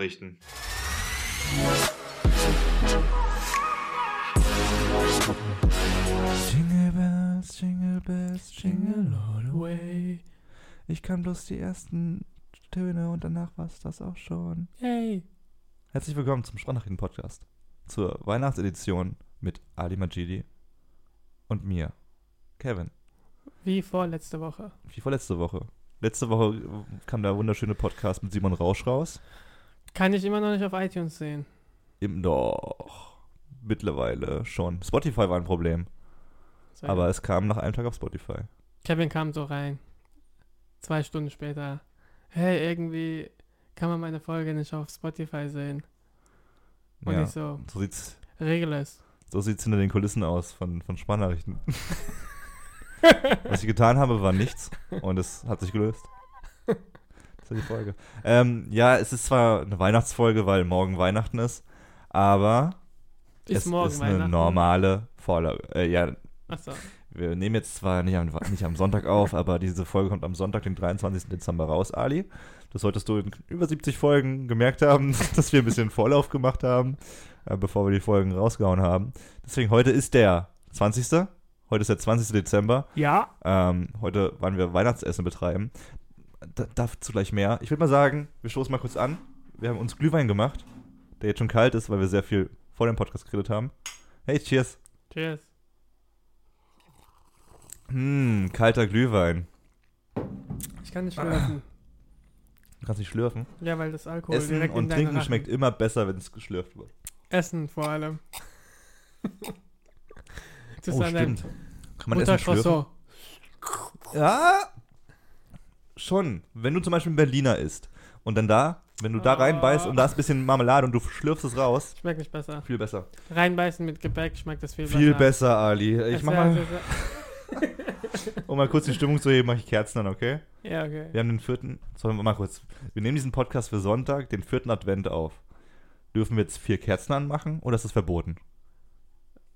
Is Sprachnachrichten. Jingle bells, jingle bells, jingle all the way. Ich kann bloß die ersten Töne und danach war's das auch schon. Yay. Herzlich willkommen zum Sprachnachrichten-Podcast. Zur Weihnachtsedition mit Ali Majidi und mir, Kevin. Wie vorletzte Woche. Wie vorletzte Woche. Letzte Woche kam der wunderschöne Podcast mit Simon Rausch raus. Kann ich immer noch nicht auf iTunes sehen. Im doch. Mittlerweile schon. Spotify war ein Problem. So, Aber es kam nach einem Tag auf Spotify. Kevin kam so rein. Zwei Stunden später. Hey, irgendwie kann man meine Folge nicht auf Spotify sehen. Und ja, ich so, so sieht's, regel es. so sieht's hinter den Kulissen aus von, von Sprachnachrichten. Was ich getan habe, war nichts und es hat sich gelöst. Ist die Folge. Ähm, ja, es ist zwar eine Weihnachtsfolge, weil morgen Weihnachten ist, aber Ist es ist eine normale Vorlage. Äh, ja, Achso. wir nehmen jetzt zwar nicht am, nicht am Sonntag auf, aber diese Folge kommt am Sonntag, den 23. Dezember raus, Ali. Das solltest du in über 70 Folgen gemerkt haben, dass wir ein bisschen Vorlauf gemacht haben, äh, bevor wir die Folgen rausgehauen haben. Deswegen heute ist der 20. Heute ist der 20. Dezember. Ja. Ähm, heute wollen wir Weihnachtsessen betreiben. Da, dazu gleich mehr. Ich würde mal sagen, wir stoßen mal kurz an. Wir haben uns Glühwein gemacht, der jetzt schon kalt ist, weil wir sehr viel vor dem Podcast geredet haben. Hey, cheers. Cheers. Hm, kalter Glühwein. Ich kann nicht schlürfen. Du kannst nicht schlürfen. Ja, weil das Alkohol Essen direkt in und Trinken Rachen- schmeckt immer besser, wenn es geschlürft wird. Essen vor allem. das oh, stimmt. Kann man Essen schlürfen? Ja, schon. Wenn du zum Beispiel ein Berliner isst und dann da, wenn du da reinbeißt und da ist ein bisschen Marmelade und du schlürfst es raus, Schmeckt nicht besser. viel besser. Reinbeißen mit Gebäck schmeckt das viel, Viel besser. besser, Ali. Ich Es mach mal, um mal kurz die Stimmung zu heben, mache ich Kerzen an, okay? Ja, okay. Wir haben den vierten, sollen wir mal kurz, wir nehmen diesen Podcast für Sonntag, den vierten Advent auf. Dürfen wir jetzt vier Kerzen anmachen oder ist das verboten?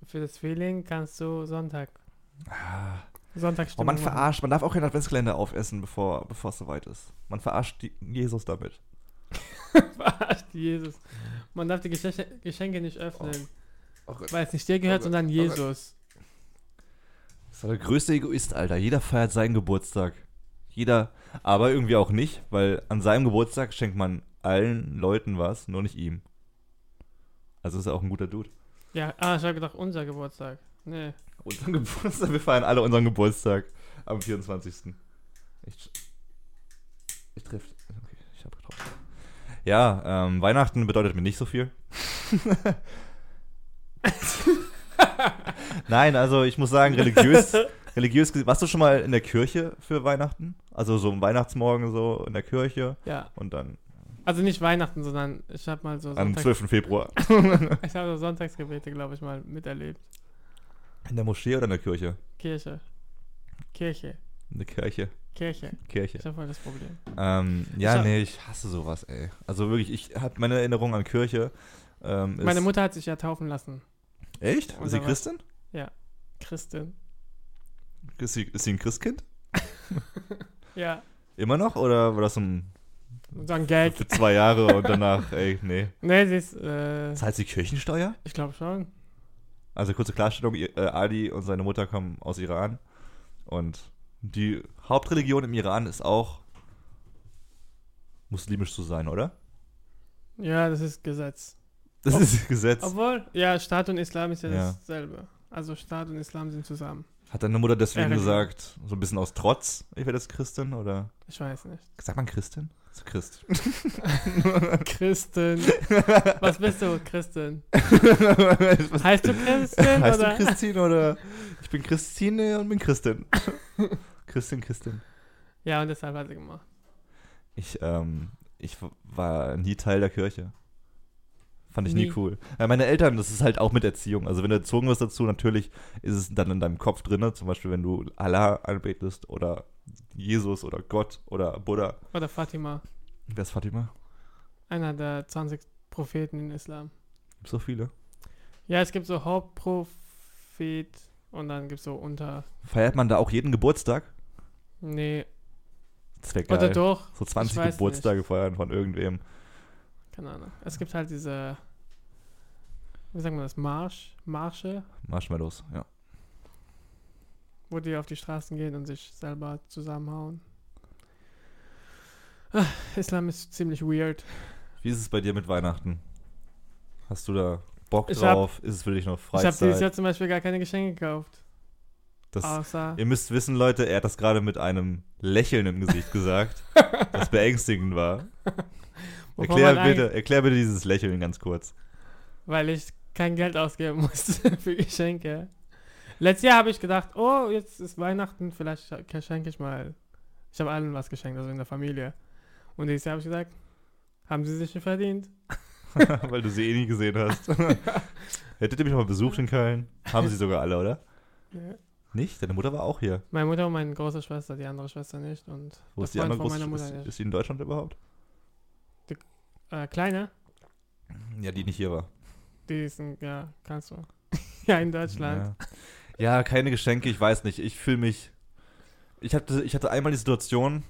Für das Feeling kannst du Sonntag. Ah. Oh, Sonntagsstimmung man machen. verarscht, man darf auch keinen Adventskalender aufessen, bevor, bevor es soweit ist. Man verarscht die, Jesus damit. Verarscht Jesus. Man darf die Geschenke, Geschenke nicht öffnen, Oh Gott. weil es nicht dir gehört, Oh sondern oh. Jesus. Das ist der größte Egoist, Alter. Jeder feiert seinen Geburtstag. Jeder, aber irgendwie auch nicht, weil an seinem Geburtstag schenkt man allen Leuten was, nur nicht ihm. Also ist er auch ein guter Dude. Ja, ah, ich habe gedacht, unser Geburtstag. Nee. Unseren Geburtstag, wir feiern alle unseren Geburtstag am 24. Ich, ich treffe. Okay, ich habe getroffen. Ja, ähm, Weihnachten bedeutet mir nicht so viel. Nein, also ich muss sagen, religiös, religiös, gesehen- warst du schon mal in der Kirche für Weihnachten? Also so am Weihnachtsmorgen so in der Kirche Ja. und dann Also nicht Weihnachten, sondern ich habe mal so am Sonntags 12. Februar. ich habe so Sonntagsgebete, glaube ich, mal miterlebt. In der Moschee oder in der Kirche? Kirche. Kirche. In der Kirche. Kirche. Kirche. Ich habe voll das Problem. Ähm, ja, Ich hab- nee, ich hasse sowas, ey. Also wirklich, ich habe meine Erinnerung an Kirche. Ähm, ist, Meine Mutter hat sich ja taufen lassen. Echt? Ist sie da war- Christin? Christin. Ist sie, ist sie ein Christkind? Ja. Immer noch? Oder war das so ein, So ein Gag. für zwei Jahre und danach, ey, nee. Nee, sie ist, äh, Zahlt sie Kirchensteuer? ich glaube schon. Also kurze Klarstellung, äh, Ali und seine Mutter kommen aus Iran. Und die Hauptreligion im Iran ist auch muslimisch zu sein, oder? Ja, das ist Gesetz. Das Ob- ist Gesetz. Obwohl, ja, Staat und Islam ist ja, Ja. dasselbe. Also Staat und Islam sind zusammen. Hat deine Mutter deswegen Ja, gesagt, so ein bisschen aus Trotz, ich werde jetzt Christin oder? Ich weiß nicht. Sagt man Christin? So Christ. Christin. Was bist du, Christin? Was- Heißt du Christin heißt oder? du Christine oder? Ich bin Christine und bin Christin. Christin, Christin. Ja, und deshalb hat sie gemacht. Ich, ähm, ich war nie Teil der Kirche. Fand ich nie, Nie. cool. Ja, meine Eltern, das ist halt auch mit Erziehung. Also wenn du erzogen wirst dazu, natürlich ist es dann in deinem Kopf drin. Zum Beispiel, wenn du Allah anbetest oder Jesus oder Gott oder Buddha. Oder Fatima. Wer ist Fatima? Einer der 20 Propheten in Islam. Gibt so viele. Ja, es gibt so Hauptprophet und dann gibt es so unter. Feiert man da auch jeden Geburtstag? Nee. Das wäre geil. Oder doch. So 20 Ich weiß Geburtstage feiern von irgendwem. Keine Ahnung. Es gibt halt diese. Wie sagt man das? Marsch? Marsche? Marshmallows, ja. Wo die auf die Straßen gehen und sich selber zusammenhauen. Ah, Islam ist ziemlich weird. Wie ist es bei dir mit Weihnachten? Hast du da Bock Ich hab- drauf? ist es für dich noch Ich habe dieses Freizeit? Jahr zum Beispiel gar keine Geschenke gekauft. Das, Außer. Ihr müsst wissen, Leute, er hat das gerade mit einem Lächeln im Gesicht gesagt, das beängstigend war. Erklär bitte, erklär bitte dieses Lächeln ganz kurz. weil ich kein Geld ausgeben musste für Geschenke. Letztes Jahr habe ich gedacht, oh, jetzt ist Weihnachten, vielleicht sch- schenke ich mal. Ich habe allen was geschenkt, also in der Familie. Und dieses Jahr habe ich gesagt, haben sie sich schon verdient? Weil du sie eh nie gesehen hast. Hättet ihr mich mal besucht in Köln? Haben sie sogar alle, oder? Ja. Nicht? Deine Mutter war auch hier. Meine Mutter und meine große Schwester, die andere Schwester nicht. Und Wo ist die andere große? Mutter Ist, ist sie in Deutschland überhaupt? Äh, Kleine, Ja, die nicht hier war. Die ist in, ja, kannst du. ja, in Deutschland. Ja. ja, keine Geschenke, ich weiß nicht. Ich fühle mich. Ich hatte, ich hatte einmal die Situation,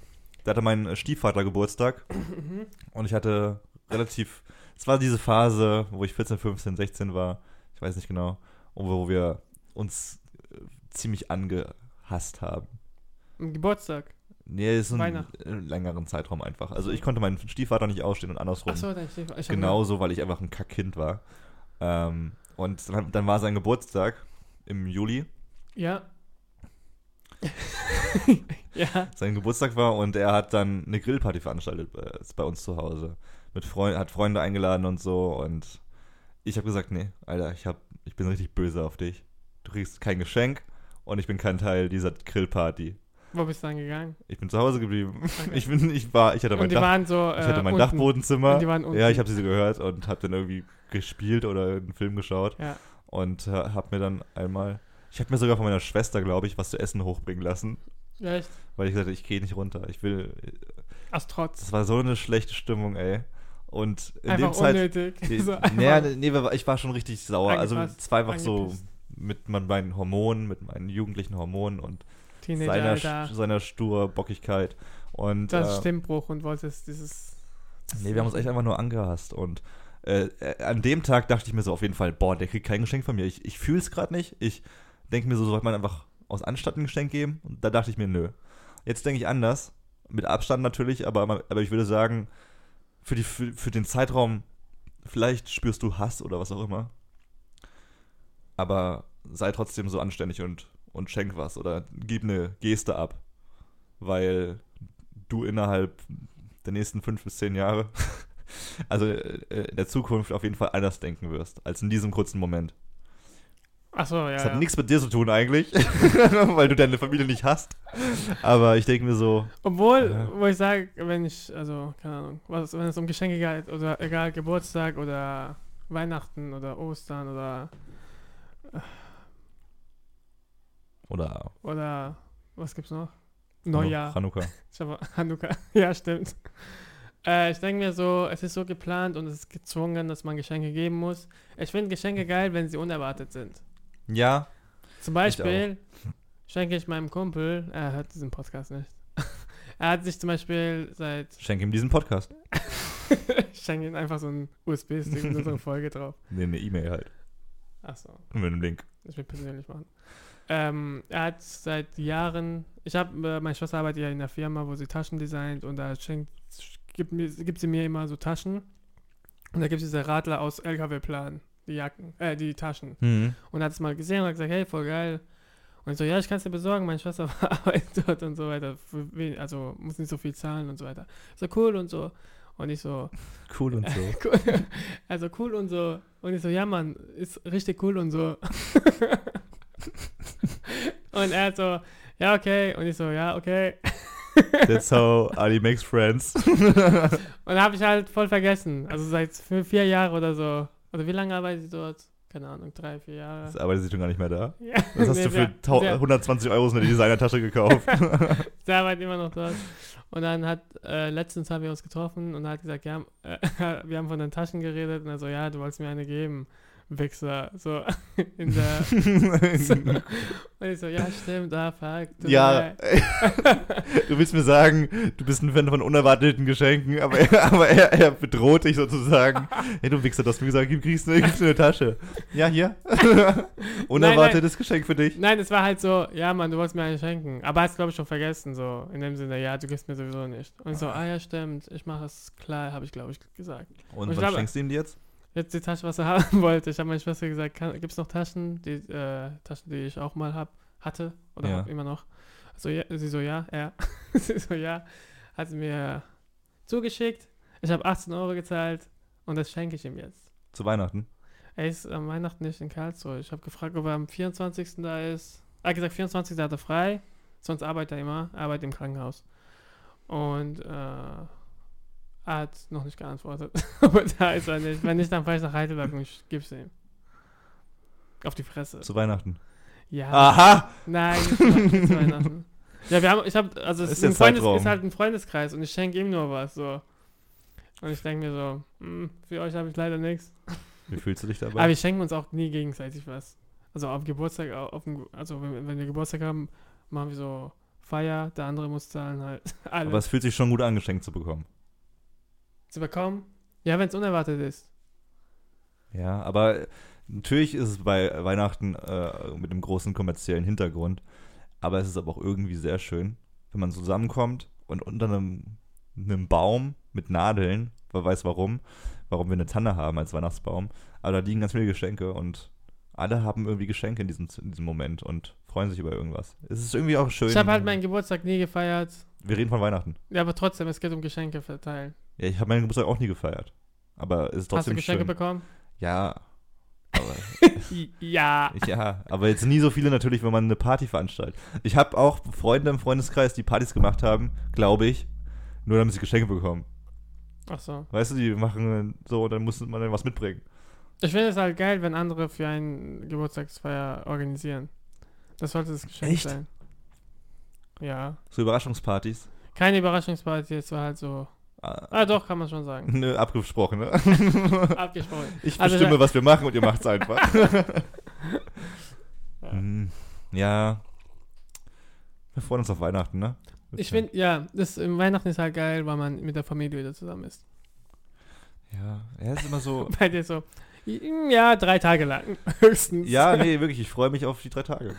da hatte mein Stiefvater Geburtstag Mhm. und ich hatte relativ. Es war diese Phase, wo ich 14, 15, 16 war. Ich weiß nicht genau. Und wo wir uns äh, ziemlich angehasst haben. Am Geburtstag. Nee, ist ein längeren Zeitraum einfach. Also ich konnte meinen Stiefvater nicht ausstehen und andersrum. Achso, dein Stiefvater. Ich Genauso, weil ich einfach ein Kackkind war. Ähm, und dann, dann war sein Geburtstag im Juli. Ja. ja. Sein Geburtstag war und er hat dann eine Grillparty veranstaltet bei, bei uns zu Hause. Mit Freund, hat Freunde eingeladen und so und ich habe gesagt, nee, Alter, ich, hab, ich bin richtig böse auf dich. Du kriegst kein Geschenk und ich bin kein Teil dieser Grillparty. Wo bist du dann gegangen? Ich bin zu Hause geblieben. Okay. Ich bin, ich war, ich hatte mein Dach, so. Äh, ich hatte mein unten. Dachbodenzimmer. Ja, ich habe sie so gehört und habe dann irgendwie gespielt oder einen Film geschaut Ja. und äh, habe mir dann einmal, ich habe mir sogar von meiner Schwester, glaube ich, was zu essen hochbringen lassen, echt. weil ich gesagt habe, ich gehe nicht runter. Ich will, Aus Trotz. das war so eine schlechte Stimmung, ey. Und in Einfach dem Zeit, unnötig. Nee, so nee, nee, ich war schon richtig sauer. Also es war einfach so mit mein- meinen Hormonen, mit meinen jugendlichen Hormonen und Teenager, seiner, seiner stur Bockigkeit. Und Das ist äh, Stimmbruch und wolltest dieses. Nee, wir haben uns echt einfach nur angehasst. Und äh, an dem Tag dachte ich mir so auf jeden Fall, boah, der kriegt kein Geschenk von mir. Ich, ich fühle es gerade nicht. Ich denke mir so, sollte man einfach aus Anstand ein Geschenk geben. Und da dachte ich mir, nö. Jetzt denke ich anders. Mit Abstand natürlich, aber, aber ich würde sagen, für, die, für, für den Zeitraum, vielleicht spürst du Hass oder was auch immer. Aber sei trotzdem so anständig und, und schenk was oder gib eine Geste ab. Weil du innerhalb der nächsten fünf bis zehn Jahre, also äh, in der Zukunft auf jeden Fall anders denken wirst, als in diesem kurzen Moment. Achso, ja. Das ja. hat nichts mit dir zu tun eigentlich, weil du deine Familie nicht hast. Aber ich denke mir so, Obwohl, Ja. wo ich sage, wenn ich, also, keine Ahnung, was, wenn es um Geschenke geht, oder egal, Geburtstag oder Weihnachten oder Ostern oder, oder oder, was gibt's noch? Neujahr. Habe Hanukkah. ja, stimmt. Äh, ich denke mir so, es ist so geplant und es ist gezwungen, dass man Geschenke geben muss. Ich finde Geschenke geil, wenn sie unerwartet sind. Ja, Zum Beispiel schenke ich meinem Kumpel, er hört diesen Podcast nicht. er hat sich zum Beispiel seit, schenk ihm diesen Podcast. ich schenke ihm einfach so einen USB-Stick mit unserer Folge drauf. Nee, eine E-Mail halt. Achso, Mit einem Link. das will ich persönlich machen. Ähm, er hat seit Jahren, ich habe, äh, meine Schwester arbeitet ja in einer Firma, wo sie Taschen designt und da schenkt, gibt, mir, gibt sie mir immer so Taschen. Und da gibt es diese Radler aus LKW-Plan, die Jacken, äh, die Taschen. Mhm. Und hat es mal gesehen und hat gesagt, hey, voll geil. Und ich so, ja, ich kann es dir besorgen, meine Schwester arbeitet dort und so weiter. Also muss nicht so viel zahlen und so weiter. So cool und so. Und ich so, Cool und so. cool. also cool und so. Und ich so, ja, Mann, ist richtig cool und so. und er so, ja, okay. Und ich so, ja, okay. That's how Ali makes friends. Und da habe ich halt voll vergessen. Also seit vier, Jahren oder so. Oder wie lange arbeitet sie dort? Keine Ahnung, drei, vier Jahre. Jetzt arbeitet sie schon gar nicht mehr da. Ja. Das hast Nee, du für der- der- 120 Euro so eine Designertasche gekauft. Der arbeitet immer noch dort. Und dann hat, äh, letztens haben wir uns getroffen und er hat gesagt, ja, äh, wir haben von den Taschen geredet und er so, ja, du wolltest mir eine geben, Wichser. So, in der, und ich so, ja, stimmt, ah, fuck. ja, du willst mir sagen, du bist ein Fan von unerwarteten Geschenken, aber er, aber er, er bedroht dich sozusagen. Hey, du Wichser, du hast mir gesagt, gib, kriegst, du- gibst du eine Tasche. Ja, hier. Unerwartetes Geschenk für dich. Nein, es war halt so, ja, Mann, du wolltest mir eine schenken. Aber hast, glaube ich, schon vergessen, so, in dem Sinne, ja, du gibst mir sowieso nicht. Und ich so, ah, ja, stimmt, ich mache es klar, habe ich, glaube ich, gesagt. Und Ich was glaube- schenkst du ihm jetzt? Jetzt die Tasche, was er haben wollte. Ich habe meiner Schwester gesagt, gibt es noch Taschen, die äh, Taschen, die ich auch mal hab, hatte oder Ja. hab immer noch. So, ja, sie so, ja, ja. sie so, ja. Hat sie mir zugeschickt. Ich habe 18 Euro gezahlt und das schenke ich ihm jetzt. Zu Weihnachten? Er ist am Weihnachten nicht in Karlsruhe. Ich habe gefragt, ob er am 24. da ist. Er hat gesagt, 24. hat er frei. Sonst arbeitet er immer. Er arbeitet im Krankenhaus. Und äh, er hat noch nicht geantwortet. Aber da ist er nicht. Wenn nicht, dann fahre ich nach Heidelberg und ich gebe es ihm. Auf die Fresse. Zu Weihnachten. Ja. Aha! Nein, nicht zu Weihnachten. Ja, wir haben, ich habe, also es Ist ein Freundes, ist halt ein Freundeskreis und ich schenke ihm nur was, so. Und ich denke mir so, hm, für euch habe ich leider nichts. Wie fühlst du dich dabei? Aber wir schenken uns auch nie gegenseitig was. Also auf Geburtstag, au- auf dem, also wenn, wenn wir Geburtstag haben, machen wir so Feier, der andere muss zahlen halt. Alles. Aber es fühlt sich schon gut an, geschenkt zu bekommen. Zu bekommen? Ja, wenn es unerwartet ist. Ja, aber natürlich ist es bei Weihnachten äh, mit einem großen kommerziellen Hintergrund. Aber es ist aber auch irgendwie sehr schön, wenn man zusammenkommt und unter einem, einem Baum mit Nadeln, wer weiß warum, warum wir eine Tanne haben als Weihnachtsbaum, aber da liegen ganz viele Geschenke und alle haben irgendwie Geschenke in diesem, in diesem Moment und freuen sich über irgendwas. Es ist irgendwie auch schön. Ich habe halt meinen Geburtstag nie gefeiert. wir reden von Weihnachten. Ja, aber trotzdem, es geht um Geschenke verteilen. Ja, ich habe meinen Geburtstag auch nie gefeiert. Aber es ist Hast du trotzdem Geschenke schön. bekommen? Ja. Aber ja. Ja, aber jetzt nie so viele natürlich, wenn man eine Party veranstaltet. Ich habe auch Freunde im Freundeskreis, die Partys gemacht haben, glaube ich, nur damit sie Geschenke bekommen. Ach so. Weißt du, die machen so, dann muss man dann was mitbringen. Ich finde es halt geil, wenn andere für einen Geburtstagsfeier organisieren. Das sollte das Geschenk Echt? sein. Ja. So Überraschungspartys. Keine Überraschungsparty, es war halt so. Ah, Ah, doch, kann man schon sagen. Nö, abgesprochen, ne? Abgesprochen. Ich Also bestimme, da- was wir machen und ihr macht's einfach. Ja. Hm, ja. Wir freuen uns auf Weihnachten, ne? Ich finde, ja, das im Weihnachten ist halt geil, weil man mit der Familie wieder zusammen ist. Ja, er ist immer so. Bei dir so, ja, drei Tage lang, höchstens. Ja, nee, wirklich, ich freue mich auf die drei Tage.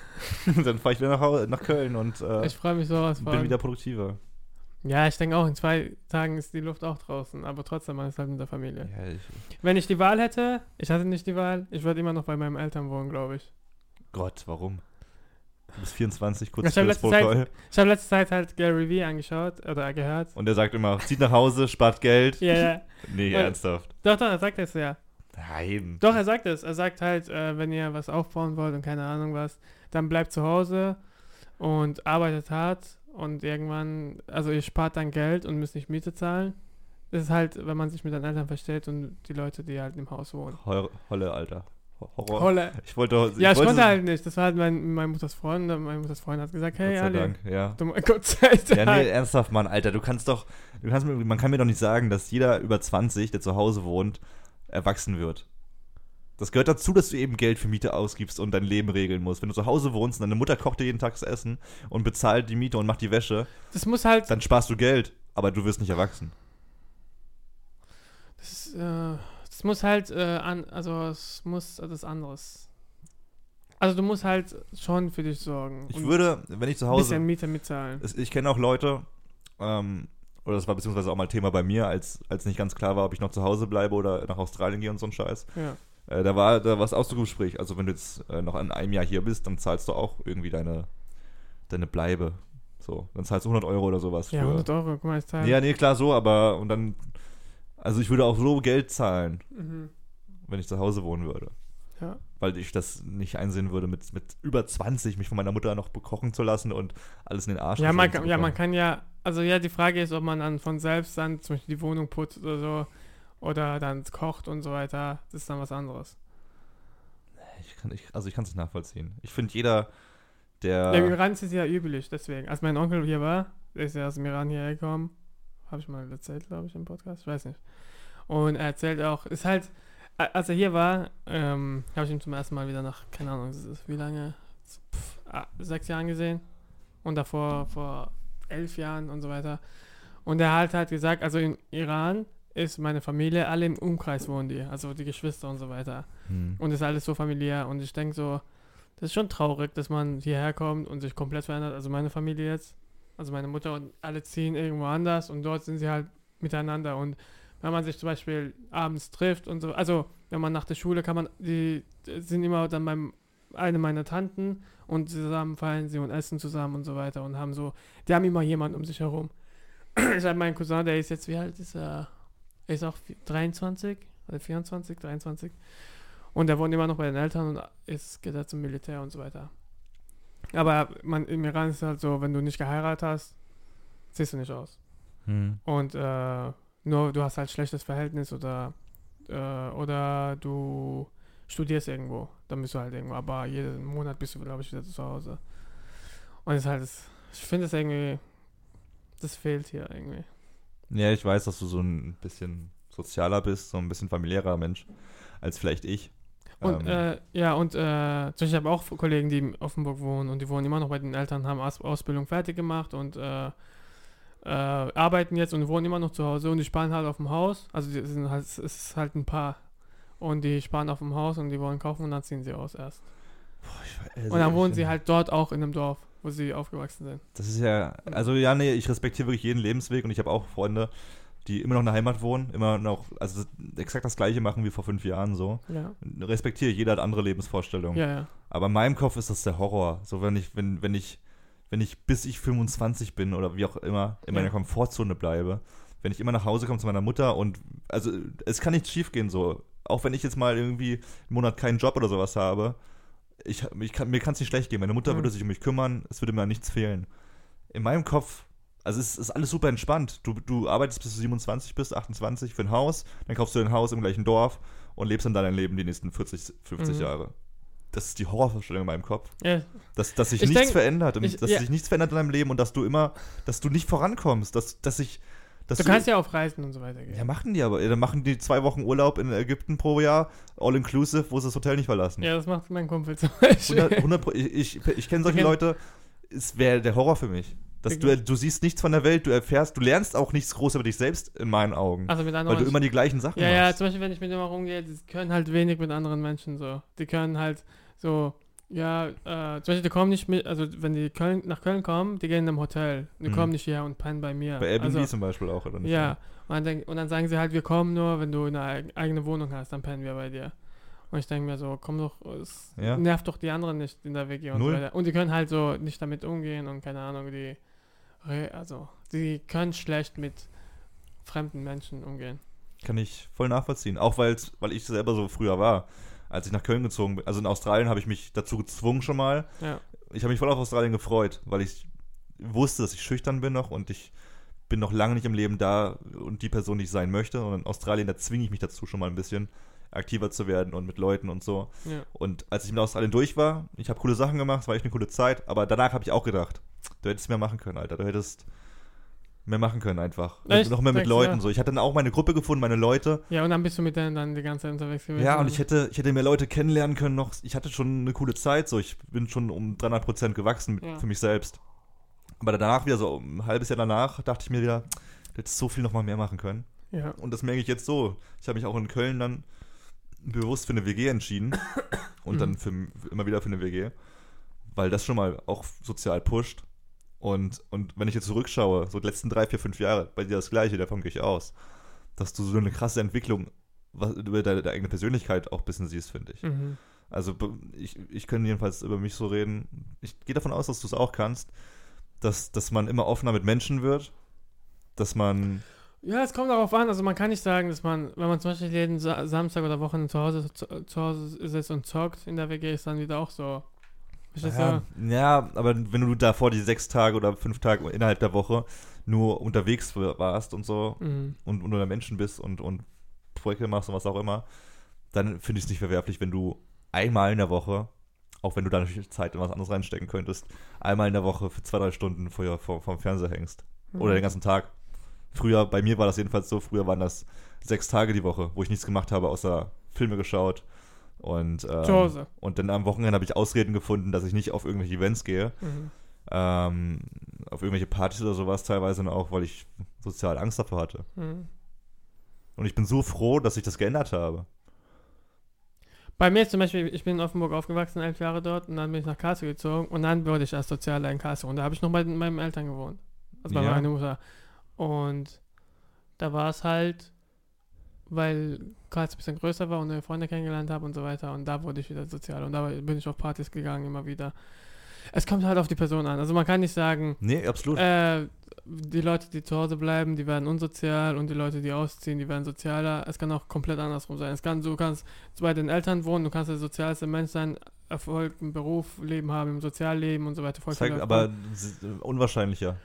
dann fahre ich wieder nach, Hause, nach Köln und äh, Ich freue mich sowas bin wieder produktiver. Ja, ich denke auch, in zwei Tagen ist die Luft auch draußen, aber trotzdem, man ist halt mit der Familie. Ja, ich, Wenn ich die Wahl hätte, ich hatte nicht die Wahl, ich würde immer noch bei meinen Eltern wohnen, glaube ich. Gott, warum? Du bist 24, kurz Ich für das Zeit-. Ich habe letzte Zeit halt Gary Vee angeschaut oder gehört. Und er sagt immer, zieht nach Hause, spart Geld. Ja, ja. Nee, Weil- ernsthaft. Doch, doch, er sagt es ja. Nein. Doch, er sagt es. Er sagt halt, äh, wenn ihr was aufbauen wollt und keine Ahnung was, dann bleibt zu Hause und arbeitet hart und irgendwann, also ihr spart dann Geld und müsst nicht Miete zahlen. Das ist halt, wenn man sich mit den Eltern versteht und die Leute, die halt im Haus wohnen. Holle, Alter. Ho- Horror. Holle. Ich wollte. Ja, ich wollte konnte halt nicht. Das war halt mein, mein Mutters Freund. und Meine Mutters Freund hat gesagt, Gott hey, sei Ali, Dank, ja. du, Gott sei Dank. Ja, nee, ernsthaft, Mann, Alter, du kannst doch, du kannst man kann mir doch nicht sagen, dass jeder über 20, der zu Hause wohnt, erwachsen wird. Das gehört dazu, dass du eben Geld für Miete ausgibst und dein Leben regeln musst. Wenn du zu Hause wohnst und deine Mutter kocht dir jeden Tag das Essen und bezahlt die Miete und macht die Wäsche, Das muss halt, dann sparst du Geld, aber du wirst nicht erwachsen. das, ist, äh, das muss halt, äh, an, also es muss das anderes. Also du musst halt schon für dich sorgen. Ich würde, wenn ich zu ein Hause bisschen Miete mitzahlen. Es, ich kenne auch Leute, ähm, oder das war beziehungsweise auch mal Thema bei mir, als, als nicht ganz klar war, ob ich noch zu Hause bleibe oder nach Australien gehe und so ein Scheiß. Ja. Äh, da war da war es auch so im Gespräch. Also wenn du jetzt äh, noch in einem Jahr hier bist, dann zahlst du auch irgendwie deine, deine Bleibe. So, dann zahlst du 100 Euro oder sowas. Ja, für- 100 Euro, guck mal, ich zahle. Ja, nee, klar, so, aber und dann, also ich würde auch so Geld zahlen, Mhm. wenn ich zu Hause wohnen würde. Ja. Weil ich das nicht einsehen würde, mit, mit über 20 mich von meiner Mutter noch bekochen zu lassen und alles in den Arsch Ja, man kann, ja, man kann ja, also ja, die Frage ist, ob man dann von selbst dann zum Beispiel die Wohnung putzt oder so oder dann kocht und so weiter. Das ist dann was anderes. Ich kann, ich, also ich kann es nicht nachvollziehen. Ich finde, jeder, der. Im Iran ist es ja üblich, deswegen. Als mein Onkel hier war, der ist ja aus dem Iran hierher gekommen. Habe ich mal erzählt, glaube ich, im Podcast. Ich weiß nicht. Und er erzählt auch, ist halt, als er hier war, ähm, habe ich ihn zum ersten Mal wieder nach, keine Ahnung, wie lange? Pff, ah, sechs Jahren gesehen. Und davor vor elf Jahren und so weiter. Und er hat halt gesagt, also im Iran ist meine Familie, alle im Umkreis wohnen die, also die Geschwister und so weiter. Hm. Und ist alles so familiär. Und ich denke so, das ist schon traurig, dass man hierher kommt und sich komplett verändert. Also meine Familie jetzt, also meine Mutter und alle ziehen irgendwo anders und dort sind sie halt miteinander. Und wenn man sich zum Beispiel abends trifft und so, also wenn man nach der Schule kann man, die sind immer dann beim eine meiner Tanten und zusammen feiern sie und essen zusammen und so weiter und haben so, die haben immer jemanden um sich herum. Ich habe meinen Cousin, der ist jetzt, wie alt ist er? Er ist auch 23 oder 24, 23. Und er wohnt immer noch bei den Eltern und ist, geht er zum Militär und so weiter. Aber man, im Iran ist es halt so, wenn du nicht geheiratet hast, siehst du nicht aus. Hm. Und äh, nur du hast halt schlechtes Verhältnis oder, äh, oder du studierst irgendwo, dann bist du halt irgendwo. Aber jeden Monat bist du, glaube ich, wieder zu Hause. Und es ist halt, ich finde es irgendwie, das fehlt hier irgendwie. Ja, ich weiß, dass du so ein bisschen sozialer bist, so ein bisschen familiärer Mensch als vielleicht ich. Und Ähm, äh, ja, und äh, ich habe auch Kollegen, die in Offenburg wohnen und die wohnen immer noch bei den Eltern, haben Aus Ausbildung fertig gemacht und äh, äh, arbeiten jetzt und wohnen immer noch zu Hause und die sparen halt auf dem Haus. Also die sind halt, es ist halt ein Paar. Und die sparen auf dem Haus und die wollen kaufen und dann ziehen sie aus erst. also Und dann wohnen sie halt dort auch in einem Dorf, wo sie aufgewachsen sind. Das ist ja, also ja, nee, ich respektiere wirklich jeden Lebensweg und ich habe auch Freunde, die immer noch in der Heimat wohnen, immer noch, also exakt das gleiche machen wie vor fünf Jahren so. Ja. Respektiere, jeder hat andere Lebensvorstellungen. Ja, ja. Aber in meinem Kopf ist das der Horror. So, wenn ich, wenn, wenn ich, wenn ich bis ich 25 bin oder wie auch immer in meiner. Komfortzone bleibe, wenn ich immer nach Hause komme zu meiner Mutter und, also es kann nicht schief gehen so. Auch wenn ich jetzt mal irgendwie einen Monat keinen Job oder sowas habe, ich, ich kann, mir kann es nicht schlecht gehen. Meine Mutter Mhm. würde sich um mich kümmern, es würde mir an nichts fehlen. In meinem Kopf, also es ist alles super entspannt. Du, du arbeitest bis du 27 bist, 28 für ein Haus, dann kaufst du ein Haus im gleichen Dorf und lebst dann dein Leben die nächsten 40, 50 Mhm. Jahre. Das ist die Horrorvorstellung in meinem Kopf. ja. Dass, dass sich Ich nichts denk- verändert und ich- dass ja. sich nichts verändert in deinem Leben und dass du immer, dass du nicht vorankommst, dass, dass ich, dass Du kannst ja auf Reisen und so weiter gehen. ja, machen die aber. Dann machen die zwei Wochen Urlaub in Ägypten pro Jahr, all inclusive, wo sie das Hotel nicht verlassen. Ja, das macht mein Kumpel zum Beispiel. 100, 100 Pro- ich ich, ich kenne solche Leute, es wäre der Horror für mich. Dass du, du siehst nichts von der Welt, du erfährst, du lernst auch nichts groß über dich selbst in meinen Augen. Also mit weil anderen du immer die gleichen Sachen Ja, ja, machst. zum Beispiel, wenn ich mit dem auch rumgehe, die können halt wenig mit anderen Menschen so. Die können halt so, ja, äh, zum Beispiel, die kommen nicht mit, also wenn die Köln, nach Köln kommen, die gehen in einem Hotel. Die Mhm. kommen nicht hierher und pennen bei mir. Bei Airbnb also, zum Beispiel auch, oder nicht? Ja, und dann, denk, und dann sagen sie halt, wir kommen nur, wenn du eine eig- eigene Wohnung hast, dann pennen wir bei dir. Und ich denke mir so, komm doch, es Ja. nervt doch die anderen nicht in der WG und Null. so weiter. Und die können halt so nicht damit umgehen und keine Ahnung, die, also, die können schlecht mit fremden Menschen umgehen. Kann ich voll nachvollziehen. Auch weil's, weil ich selber so früher war. Als ich nach Köln gezogen bin. Also in Australien habe ich mich dazu gezwungen schon mal. Ja. Ich habe mich voll auf Australien gefreut, weil ich wusste, dass ich schüchtern bin noch und ich bin noch lange nicht im Leben da und die Person, die ich sein möchte. Und in Australien, da zwinge ich mich dazu schon mal ein bisschen aktiver zu werden und mit Leuten und so. Ja. Und als ich mit Australien durch war, ich habe coole Sachen gemacht, es war echt eine coole Zeit, aber danach habe ich auch gedacht, du hättest mehr machen können, Alter. Du hättest mehr machen können einfach. Und Echt? noch mehr mit Denkst Leuten ja? so. Ich hatte dann auch meine Gruppe gefunden, meine Leute. Ja, und dann bist du mit denen dann die ganze Zeit unterwegs gewesen. Ja, und ich hätte, ich hätte mehr Leute kennenlernen können noch. Ich hatte schon eine coole Zeit, so. Ich bin schon um 300 Prozent gewachsen Ja. für mich selbst. Aber danach wieder so, ein halbes Jahr danach, dachte ich mir wieder, du hättest so viel noch mal mehr machen können. Ja. Und das merke ich jetzt so. Ich habe mich auch in Köln dann bewusst für eine WG entschieden. und dann für, immer wieder für eine WG. Weil das schon mal auch sozial pusht. Und, und wenn ich jetzt zurückschaue, so die letzten drei, vier, fünf Jahre, bei dir das Gleiche, davon gehe ich aus, dass du so eine krasse Entwicklung was, über deine, deine eigene Persönlichkeit auch ein bisschen siehst, finde ich. Mhm. Also ich, ich kann jedenfalls über mich so reden. Ich gehe davon aus, dass du es auch kannst, dass, dass man immer offener mit Menschen wird, dass man Ja, es kommt darauf an. Also man kann nicht sagen, dass man, wenn man zum Beispiel jeden Sa Samstag oder Wochenende zu Hause, zu, zu Hause sitzt und zockt in der WG, ist dann wieder auch so. Verstehst ja, ja, aber wenn du davor die sechs Tage oder fünf Tage innerhalb der Woche nur unterwegs warst und so? Mhm. und unter Menschen bist und, und Projekte machst und was auch immer, dann finde ich es nicht verwerflich, wenn du einmal in der Woche, auch wenn du da natürlich Zeit in was anderes reinstecken könntest, einmal in der Woche für zwei, drei Stunden vor, vor, vom Fernseher hängst. Oder den ganzen Tag. Früher, bei mir war das jedenfalls so, früher waren das sechs Tage die Woche, wo ich nichts gemacht habe, außer Filme geschaut. Und, ähm, Zu Hause. und dann am Wochenende habe ich Ausreden gefunden, dass ich nicht auf irgendwelche Events gehe. Mhm. Ähm, auf irgendwelche Partys oder sowas teilweise auch, weil ich sozial Angst davor hatte. Mhm. Und ich bin so froh, dass ich das geändert habe. Bei mir zum Beispiel, ich bin in Offenburg aufgewachsen, elf Jahre dort, und dann bin ich nach Karlsruhe gezogen und dann wurde ich als Sozialer in Karlsruhe. Und da habe ich noch bei meinen Eltern gewohnt. Also bei Ja. meiner Mutter. Und da war es halt, weil Karlsruhe ein bisschen größer war und neue Freunde kennengelernt habe und so weiter. Und da wurde ich wieder sozial. Und da bin ich auf Partys gegangen, immer wieder. Es kommt halt auf die Person an. Also man kann nicht sagen, Nee, absolut. äh, die Leute, die zu Hause bleiben, die werden unsozial und die Leute, die ausziehen, die werden sozialer. Es kann auch komplett andersrum sein. Es kann, du kannst bei den Eltern wohnen, du kannst der sozialste Mensch sein, Erfolg im Beruf, Leben haben, im Sozialleben und so weiter. Erfolg. aber unwahrscheinlicher.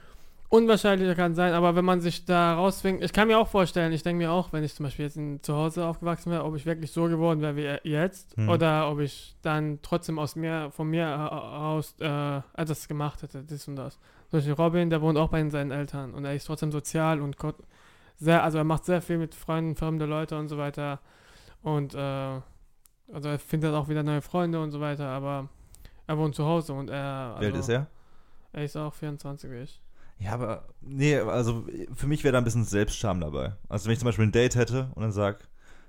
Unwahrscheinlicher kann sein, aber wenn man sich da rausfingt, ich kann mir auch vorstellen, ich denke mir auch, wenn ich zum Beispiel jetzt in, zu Hause aufgewachsen wäre, ob ich wirklich so geworden wäre wie jetzt Hm. oder ob ich dann trotzdem aus mir, von mir aus äh, etwas gemacht hätte, das und das. Zum Beispiel Robin, der wohnt auch bei seinen Eltern und er ist trotzdem sozial und sehr, also er macht sehr viel mit Freunden, fremde Leute und so weiter und äh, also er findet auch wieder neue Freunde und so weiter, aber er wohnt zu Hause und er, Wie alt also, ist er? Er ist auch 24 wie ich. Ja, aber nee, also für mich wäre da ein bisschen Selbstscham dabei. Also wenn ich zum Beispiel ein Date hätte und dann sag,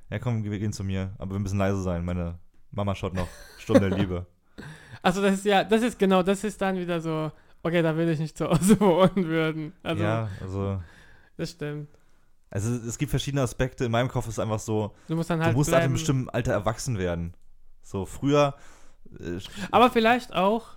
ja komm, wir gehen zu mir, aber wir müssen leise sein, meine Mama schaut noch Stunde Liebe. Also das ist ja, das ist genau, das ist dann wieder so, okay, da will ich nicht zu Hause wohnen würden. Also ja, also, das stimmt. also es gibt verschiedene Aspekte. In meinem Kopf ist es einfach so, Du musst dann du halt musst ab einem bleiben. bestimmten Alter erwachsen werden. So früher, äh, Aber vielleicht auch.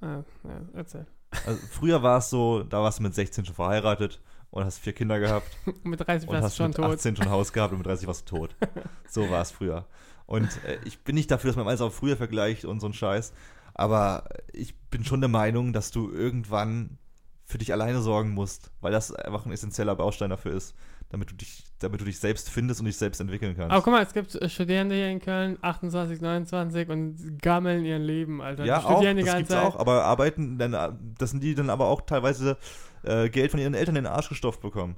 Ah, ja, erzähl. Also früher war es so, da warst du mit 16 schon verheiratet und hast vier Kinder gehabt Mit 30 und wärst hast du schon mit tot. 18 schon ein Haus gehabt und mit 30 warst du tot. So war es früher. Und äh, ich bin nicht dafür, dass man alles auf früher vergleicht und so ein Scheiß, aber ich bin schon der Meinung, dass du irgendwann für dich alleine sorgen musst, weil das einfach ein essentieller Baustein dafür ist, damit du dich, damit du dich selbst findest und dich selbst entwickeln kannst. Aber guck mal, es gibt Studierende hier in Köln, 28, 29 und gammeln ihr Leben, Alter. ja, auch, das gibt's Zeit. auch, aber arbeiten, dann, äh, das sind die dann aber auch teilweise äh, Geld von ihren Eltern in den Arsch gestopft bekommen.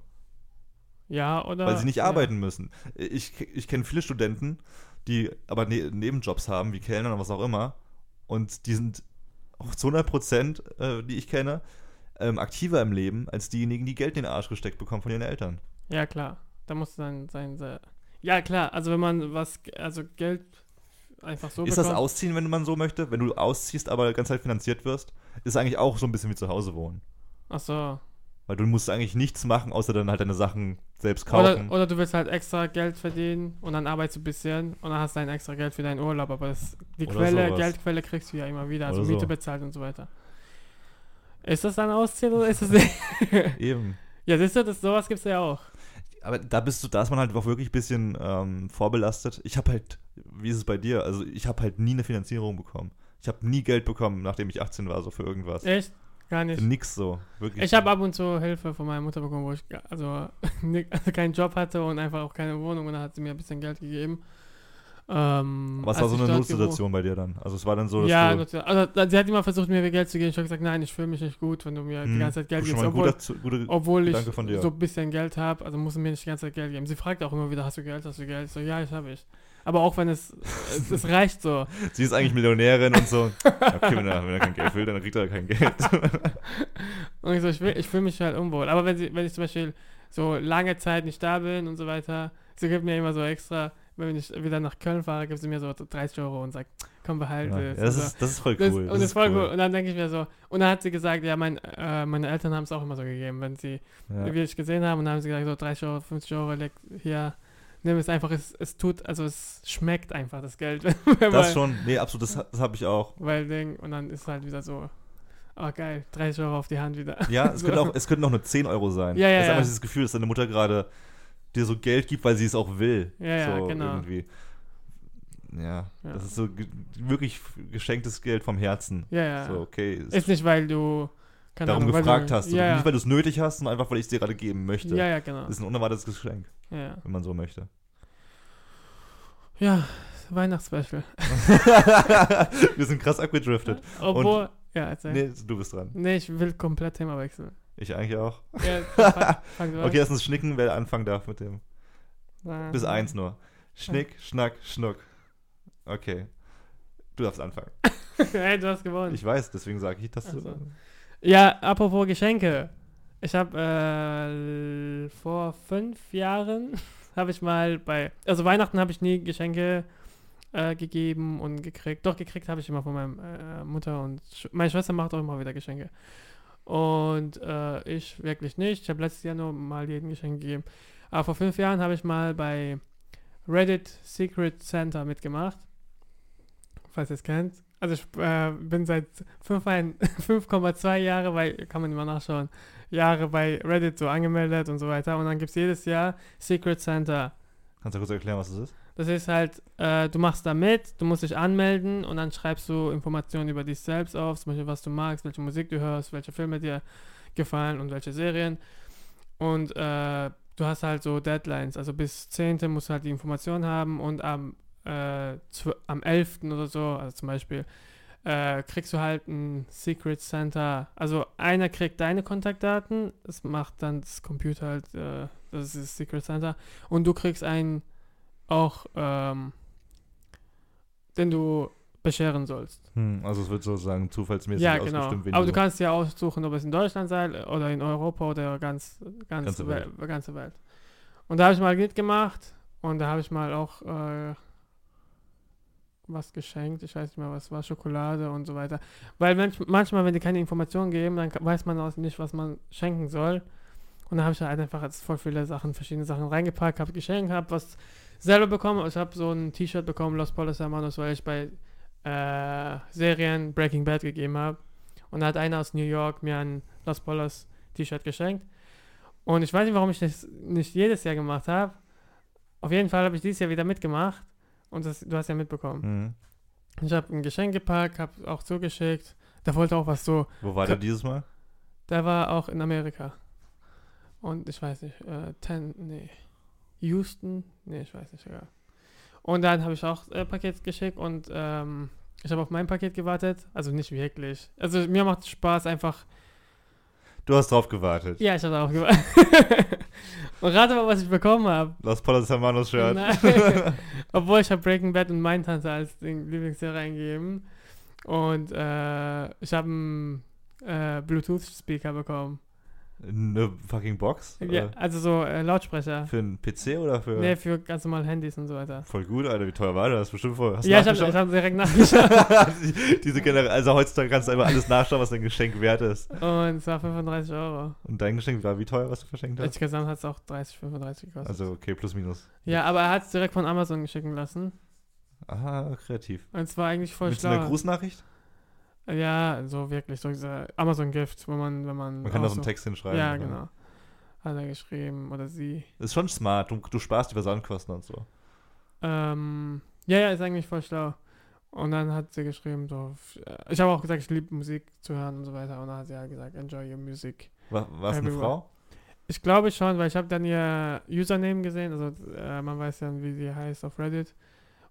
Ja, oder? weil sie nicht ja. arbeiten müssen. Ich, ich kenne viele Studenten, die aber ne Nebenjobs haben, wie Kellner oder was auch immer. Und die sind auch zu 100 Prozent, äh, die ich kenne, ähm, aktiver im Leben als diejenigen, die Geld in den Arsch gesteckt bekommen von ihren Eltern. Ja, klar. Da muss dann sein, sein. Ja, klar. Also wenn man was, also Geld einfach so ist das bekommt. Ausziehen, wenn man so möchte? Wenn du ausziehst, aber ganz halt finanziert wirst, ist eigentlich auch so ein bisschen wie zu Hause wohnen. Ach so. Weil du musst eigentlich nichts machen, außer dann halt deine Sachen selbst Oder, kaufen. oder du willst halt extra Geld verdienen und dann arbeitest du ein bisschen und dann hast du ein extra Geld für deinen Urlaub, aber das, die Oder Quelle, sowas. Geldquelle kriegst du ja immer wieder, also Oder Miete so. bezahlt und so weiter. Ist das dann Ausziehen oder ist das nicht? Eben. ja, siehst du, das, sowas gibt's ja auch. Aber da bist du, da ist man halt auch wirklich ein bisschen ähm, vorbelastet. Ich habe halt, wie ist es bei dir? Also ich habe halt nie eine Finanzierung bekommen. Ich habe nie Geld bekommen, nachdem ich 18 war, so für irgendwas. Echt? Gar nicht. Für nix so, wirklich. Ich habe ab und zu Hilfe von meiner Mutter bekommen, wo ich also, also keinen Job hatte und einfach auch keine Wohnung und dann hat sie mir ein bisschen Geld gegeben. Ähm, Was war so eine Notsituation bei dir dann? Also es war dann so, dass Ja, du, also da- sie hat immer versucht, mir Geld zu geben. Ich habe gesagt, nein, ich fühle mich nicht gut, wenn du mir die Hm, ganze Zeit Geld gibst, obwohl, guter, obwohl ich so ein bisschen Geld habe. Also muss sie mir nicht die ganze Zeit Geld geben. Sie fragt auch immer wieder, hast du Geld, hast du Geld? Ich so, ja, ich habe ich. Aber auch wenn es, es, es reicht so. Sie ist eigentlich Millionärin und so. Okay, wenn er, wenn er kein Geld will, dann kriegt er kein Geld. Und ich so, ich, will- ich fühle mich halt unwohl. Aber wenn, sie, wenn ich zum Beispiel so lange Zeit nicht da bin und so weiter, sie gibt mir immer so extra, wenn ich wieder nach Köln fahre, gibt sie mir so 30 Euro und sagt, komm, behalte ja, es. das, so. ist, das ist voll Das, cool. und das ist voll cool. cool. Und dann denke ich mir so, und dann hat sie gesagt, ja, mein, äh, meine Eltern haben es auch immer so gegeben, wenn sie Ja. wie ich gesehen habe, und dann haben sie gesagt, so 30 Euro, 50 Euro, leg hier, nimm es einfach, es, es tut, also es schmeckt einfach das Geld. Das man- schon, nee, absolut, das, das habe ich auch. Weil Ding, und dann ist halt wieder so, oh geil, 30 Euro auf die Hand wieder. Ja, es, So. könnte auch, es könnten auch nur 10 Euro sein. Ja, ja, das ist ja. einfach dieses Gefühl, dass deine Mutter gerade dir so Geld gibt, weil sie es auch will. Ja, ja, so genau. Irgendwie. Ja, Ja. das ist so ge wirklich geschenktes Geld vom Herzen. Ja, ja. So, okay. Ist, Ist nicht, weil du, keine darum Ahnung, gefragt du, hast. Ja, ja. Nicht, weil du es nötig hast, sondern einfach, weil ich es dir gerade geben möchte. ja, ja, genau. Das ist ein unerwartetes Geschenk, Ja, ja. wenn man so möchte. ja Weihnachtsspecial. Wir sind krass abgedriftet. Obwohl, ja, erzähl. Nee. Nee, du bist dran. ich will komplett Thema wechseln. Ich eigentlich auch. Ja, fang, fang Okay, uns schnicken, wer anfangen darf mit dem. an. Bis eins nur. Schnick, Schnack, Schnuck. Okay. Du darfst anfangen. hey, du hast gewonnen. Ich weiß, deswegen sage ich, dass Ach so. du. Ja, apropos Geschenke. Ich habe äh, vor fünf Jahren habe ich mal bei, also Weihnachten habe ich nie Geschenke äh, gegeben und gekriegt. Doch gekriegt habe ich immer von meiner äh, Mutter und Sch meine Schwester macht auch immer wieder Geschenke. Und äh, ich wirklich nicht. Ich habe letztes Jahr nur mal jeden Geschenk gegeben. Aber vor fünf Jahren habe ich mal bei Reddit Secret Santa mitgemacht. Falls ihr es kennt. Also ich äh, bin seit fünf ein- 5,2 Jahre bei, kann man immer nachschauen, Jahre bei Reddit so angemeldet und so weiter. Und dann gibt es jedes Jahr Secret Santa. Kannst du kurz erklären, was das ist? Das ist halt, äh, du machst da mit, du musst dich anmelden und dann schreibst du Informationen über dich selbst auf, zum Beispiel was du magst, welche Musik du hörst, welche Filme dir gefallen und welche Serien. Und äh, du hast halt so Deadlines, also bis 10. musst du halt die Informationen haben und am, äh, am 11. oder so, also zum Beispiel, äh, kriegst du halt ein Secret Santa. Also einer kriegt deine Kontaktdaten, das macht dann das Computer halt, äh, das ist Secret Santa, und du kriegst einen auch, ähm, den du bescheren sollst. Hm, also es wird sozusagen zufallsmäßig Ja, genau. ausgestimmt, wen Aber du kannst ja aussuchen, ob es in Deutschland sei oder in Europa oder ganz, ganz Ganze Wel- Welt. ganze Welt. Und da habe ich mal mitgemacht und da habe ich mal auch äh, was geschenkt. Ich weiß nicht mehr, was war, Schokolade und so weiter. Weil manch, manchmal, wenn die keine Informationen geben, dann weiß man auch nicht, was man schenken soll. Und da habe ich halt einfach jetzt voll viele Sachen, verschiedene Sachen reingepackt, habe geschenkt, habe was selber bekommen. Ich habe so ein T-Shirt bekommen, Los Polos Hermanos, weil ich bei äh, Serien Breaking Bad gegeben habe. Und da hat einer aus New York mir ein Los Polos T-Shirt geschenkt. Und ich weiß nicht, warum ich das nicht jedes Jahr gemacht habe. Auf jeden Fall habe ich dieses Jahr wieder mitgemacht. Und das, du hast ja mitbekommen. Hm. Ich habe ein Geschenk gepackt, habe auch zugeschickt. Der wollte auch was so. Wo war der dieses Mal? Der war auch in Amerika. Und ich weiß nicht, äh, Ten, nee. Houston? Nee, ich weiß nicht, egal. Und dann habe ich auch äh, Paket geschickt und ähm, ich habe auf mein Paket gewartet. Also nicht wirklich. Also mir macht es Spaß einfach. Du hast drauf gewartet. Ja, ich habe auch gewartet. und rate mal, was ich bekommen habe. Los Polos Hermanos Shirt. Obwohl ich habe Breaking Bad und Mindhunter als den Lieblingsserie eingegeben. Und äh, ich habe einen äh, Bluetooth-Speaker bekommen. Eine fucking Box? Ja, Äh, also so äh, Lautsprecher. Für einen PC oder für. Nee, für ganz normal Handys und so weiter. Voll gut, Alter. Wie teuer war das? Bestimmt voll. Hast Ja, ich habe hab direkt nachgeschaut. Die- Diese generell, also heutzutage kannst du einfach alles nachschauen, was dein Geschenk wert ist. und es war 35 Euro. Und dein Geschenk war wie teuer, was du verschenkt hast? Insgesamt hat es auch 30, 35 gekostet. Also okay, plus minus. ja, aber er hat es direkt von Amazon schicken lassen. Aha, kreativ. Und es war eigentlich voll Mit so einer schlau. Grußnachricht? Ja, so wirklich, so dieser Amazon-Gift, wo man, wenn man. Man kann da so einen Text hinschreiben. Ja, oder? genau. Hat er geschrieben oder sie. Ist schon smart. Du, du sparst die Versandkosten und so. Ähm, ja, ja, ist eigentlich voll schlau. Und dann hat sie geschrieben, so, äh, ich habe auch gesagt, ich liebe Musik zu hören und so weiter. Und dann hat sie halt gesagt, enjoy your music. War, es eine. Frau? Ich glaube schon, weil ich habe dann ihr Username gesehen, also äh, man weiß ja, wie sie heißt auf Reddit.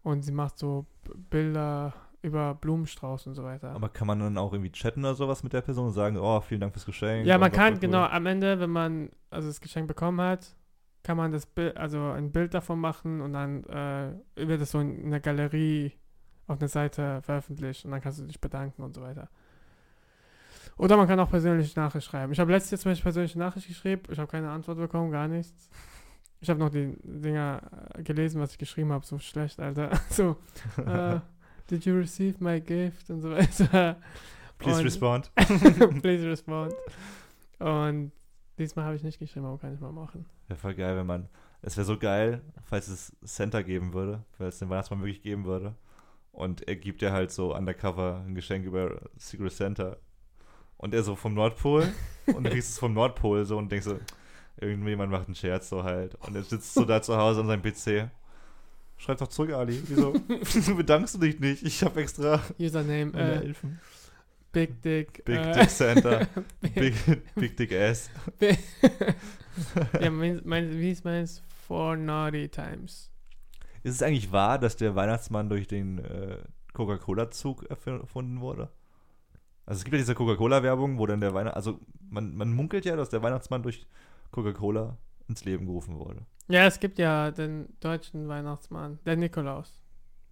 Und sie macht so Bilder über Blumenstrauß und so weiter. Aber kann man dann auch irgendwie chatten oder sowas mit der Person und sagen, oh, vielen Dank fürs Geschenk? ja, man kann, genau, cool. am Ende, wenn man also das Geschenk bekommen hat, kann man das Bild, also ein Bild davon machen und dann äh, wird es so in, in der Galerie auf einer Seite veröffentlicht und dann kannst du dich bedanken und so weiter. Oder man kann auch persönliche Nachricht schreiben. Ich habe letztes Jahr zum Beispiel persönliche Nachricht geschrieben, ich habe keine Antwort bekommen, gar nichts. Ich habe noch die Dinger äh, gelesen, was ich geschrieben habe, so schlecht, Alter. So, äh, did you receive my gift und so weiter. Please und- respond. Please respond. Und Diesmal habe ich nicht geschrieben, aber kann ich mal machen. Wäre voll geil, wenn man. Es wäre so geil, falls es Santa geben würde, falls es den Weihnachtsmann wirklich geben würde. Und er gibt dir halt so undercover ein Geschenk über Secret Santa. Und er so vom Nordpol. und du kriegst es vom Nordpol so und denkst so, irgendjemand macht einen Scherz so halt. Und er sitzt so da zu Hause an seinem PC. Schreib doch zurück, Ali. Wieso? Wieso bedankst du dich nicht? Ich habe extra Username, äh, Elfen. Big Dick. Big äh, Dick Santa. Big, Big Dick Ass. ja, mein, mein, wie ist meins? For Naughty Times. Ist es eigentlich wahr, dass der Weihnachtsmann durch den äh, Coca-Cola-Zug erf- erfunden wurde? Also es gibt ja diese Coca-Cola-Werbung, wo dann der Weihnachts... Also man, man munkelt ja, dass der Weihnachtsmann durch Coca-Cola ins Leben gerufen wurde. Ja, es gibt ja den deutschen Weihnachtsmann, der Nikolaus.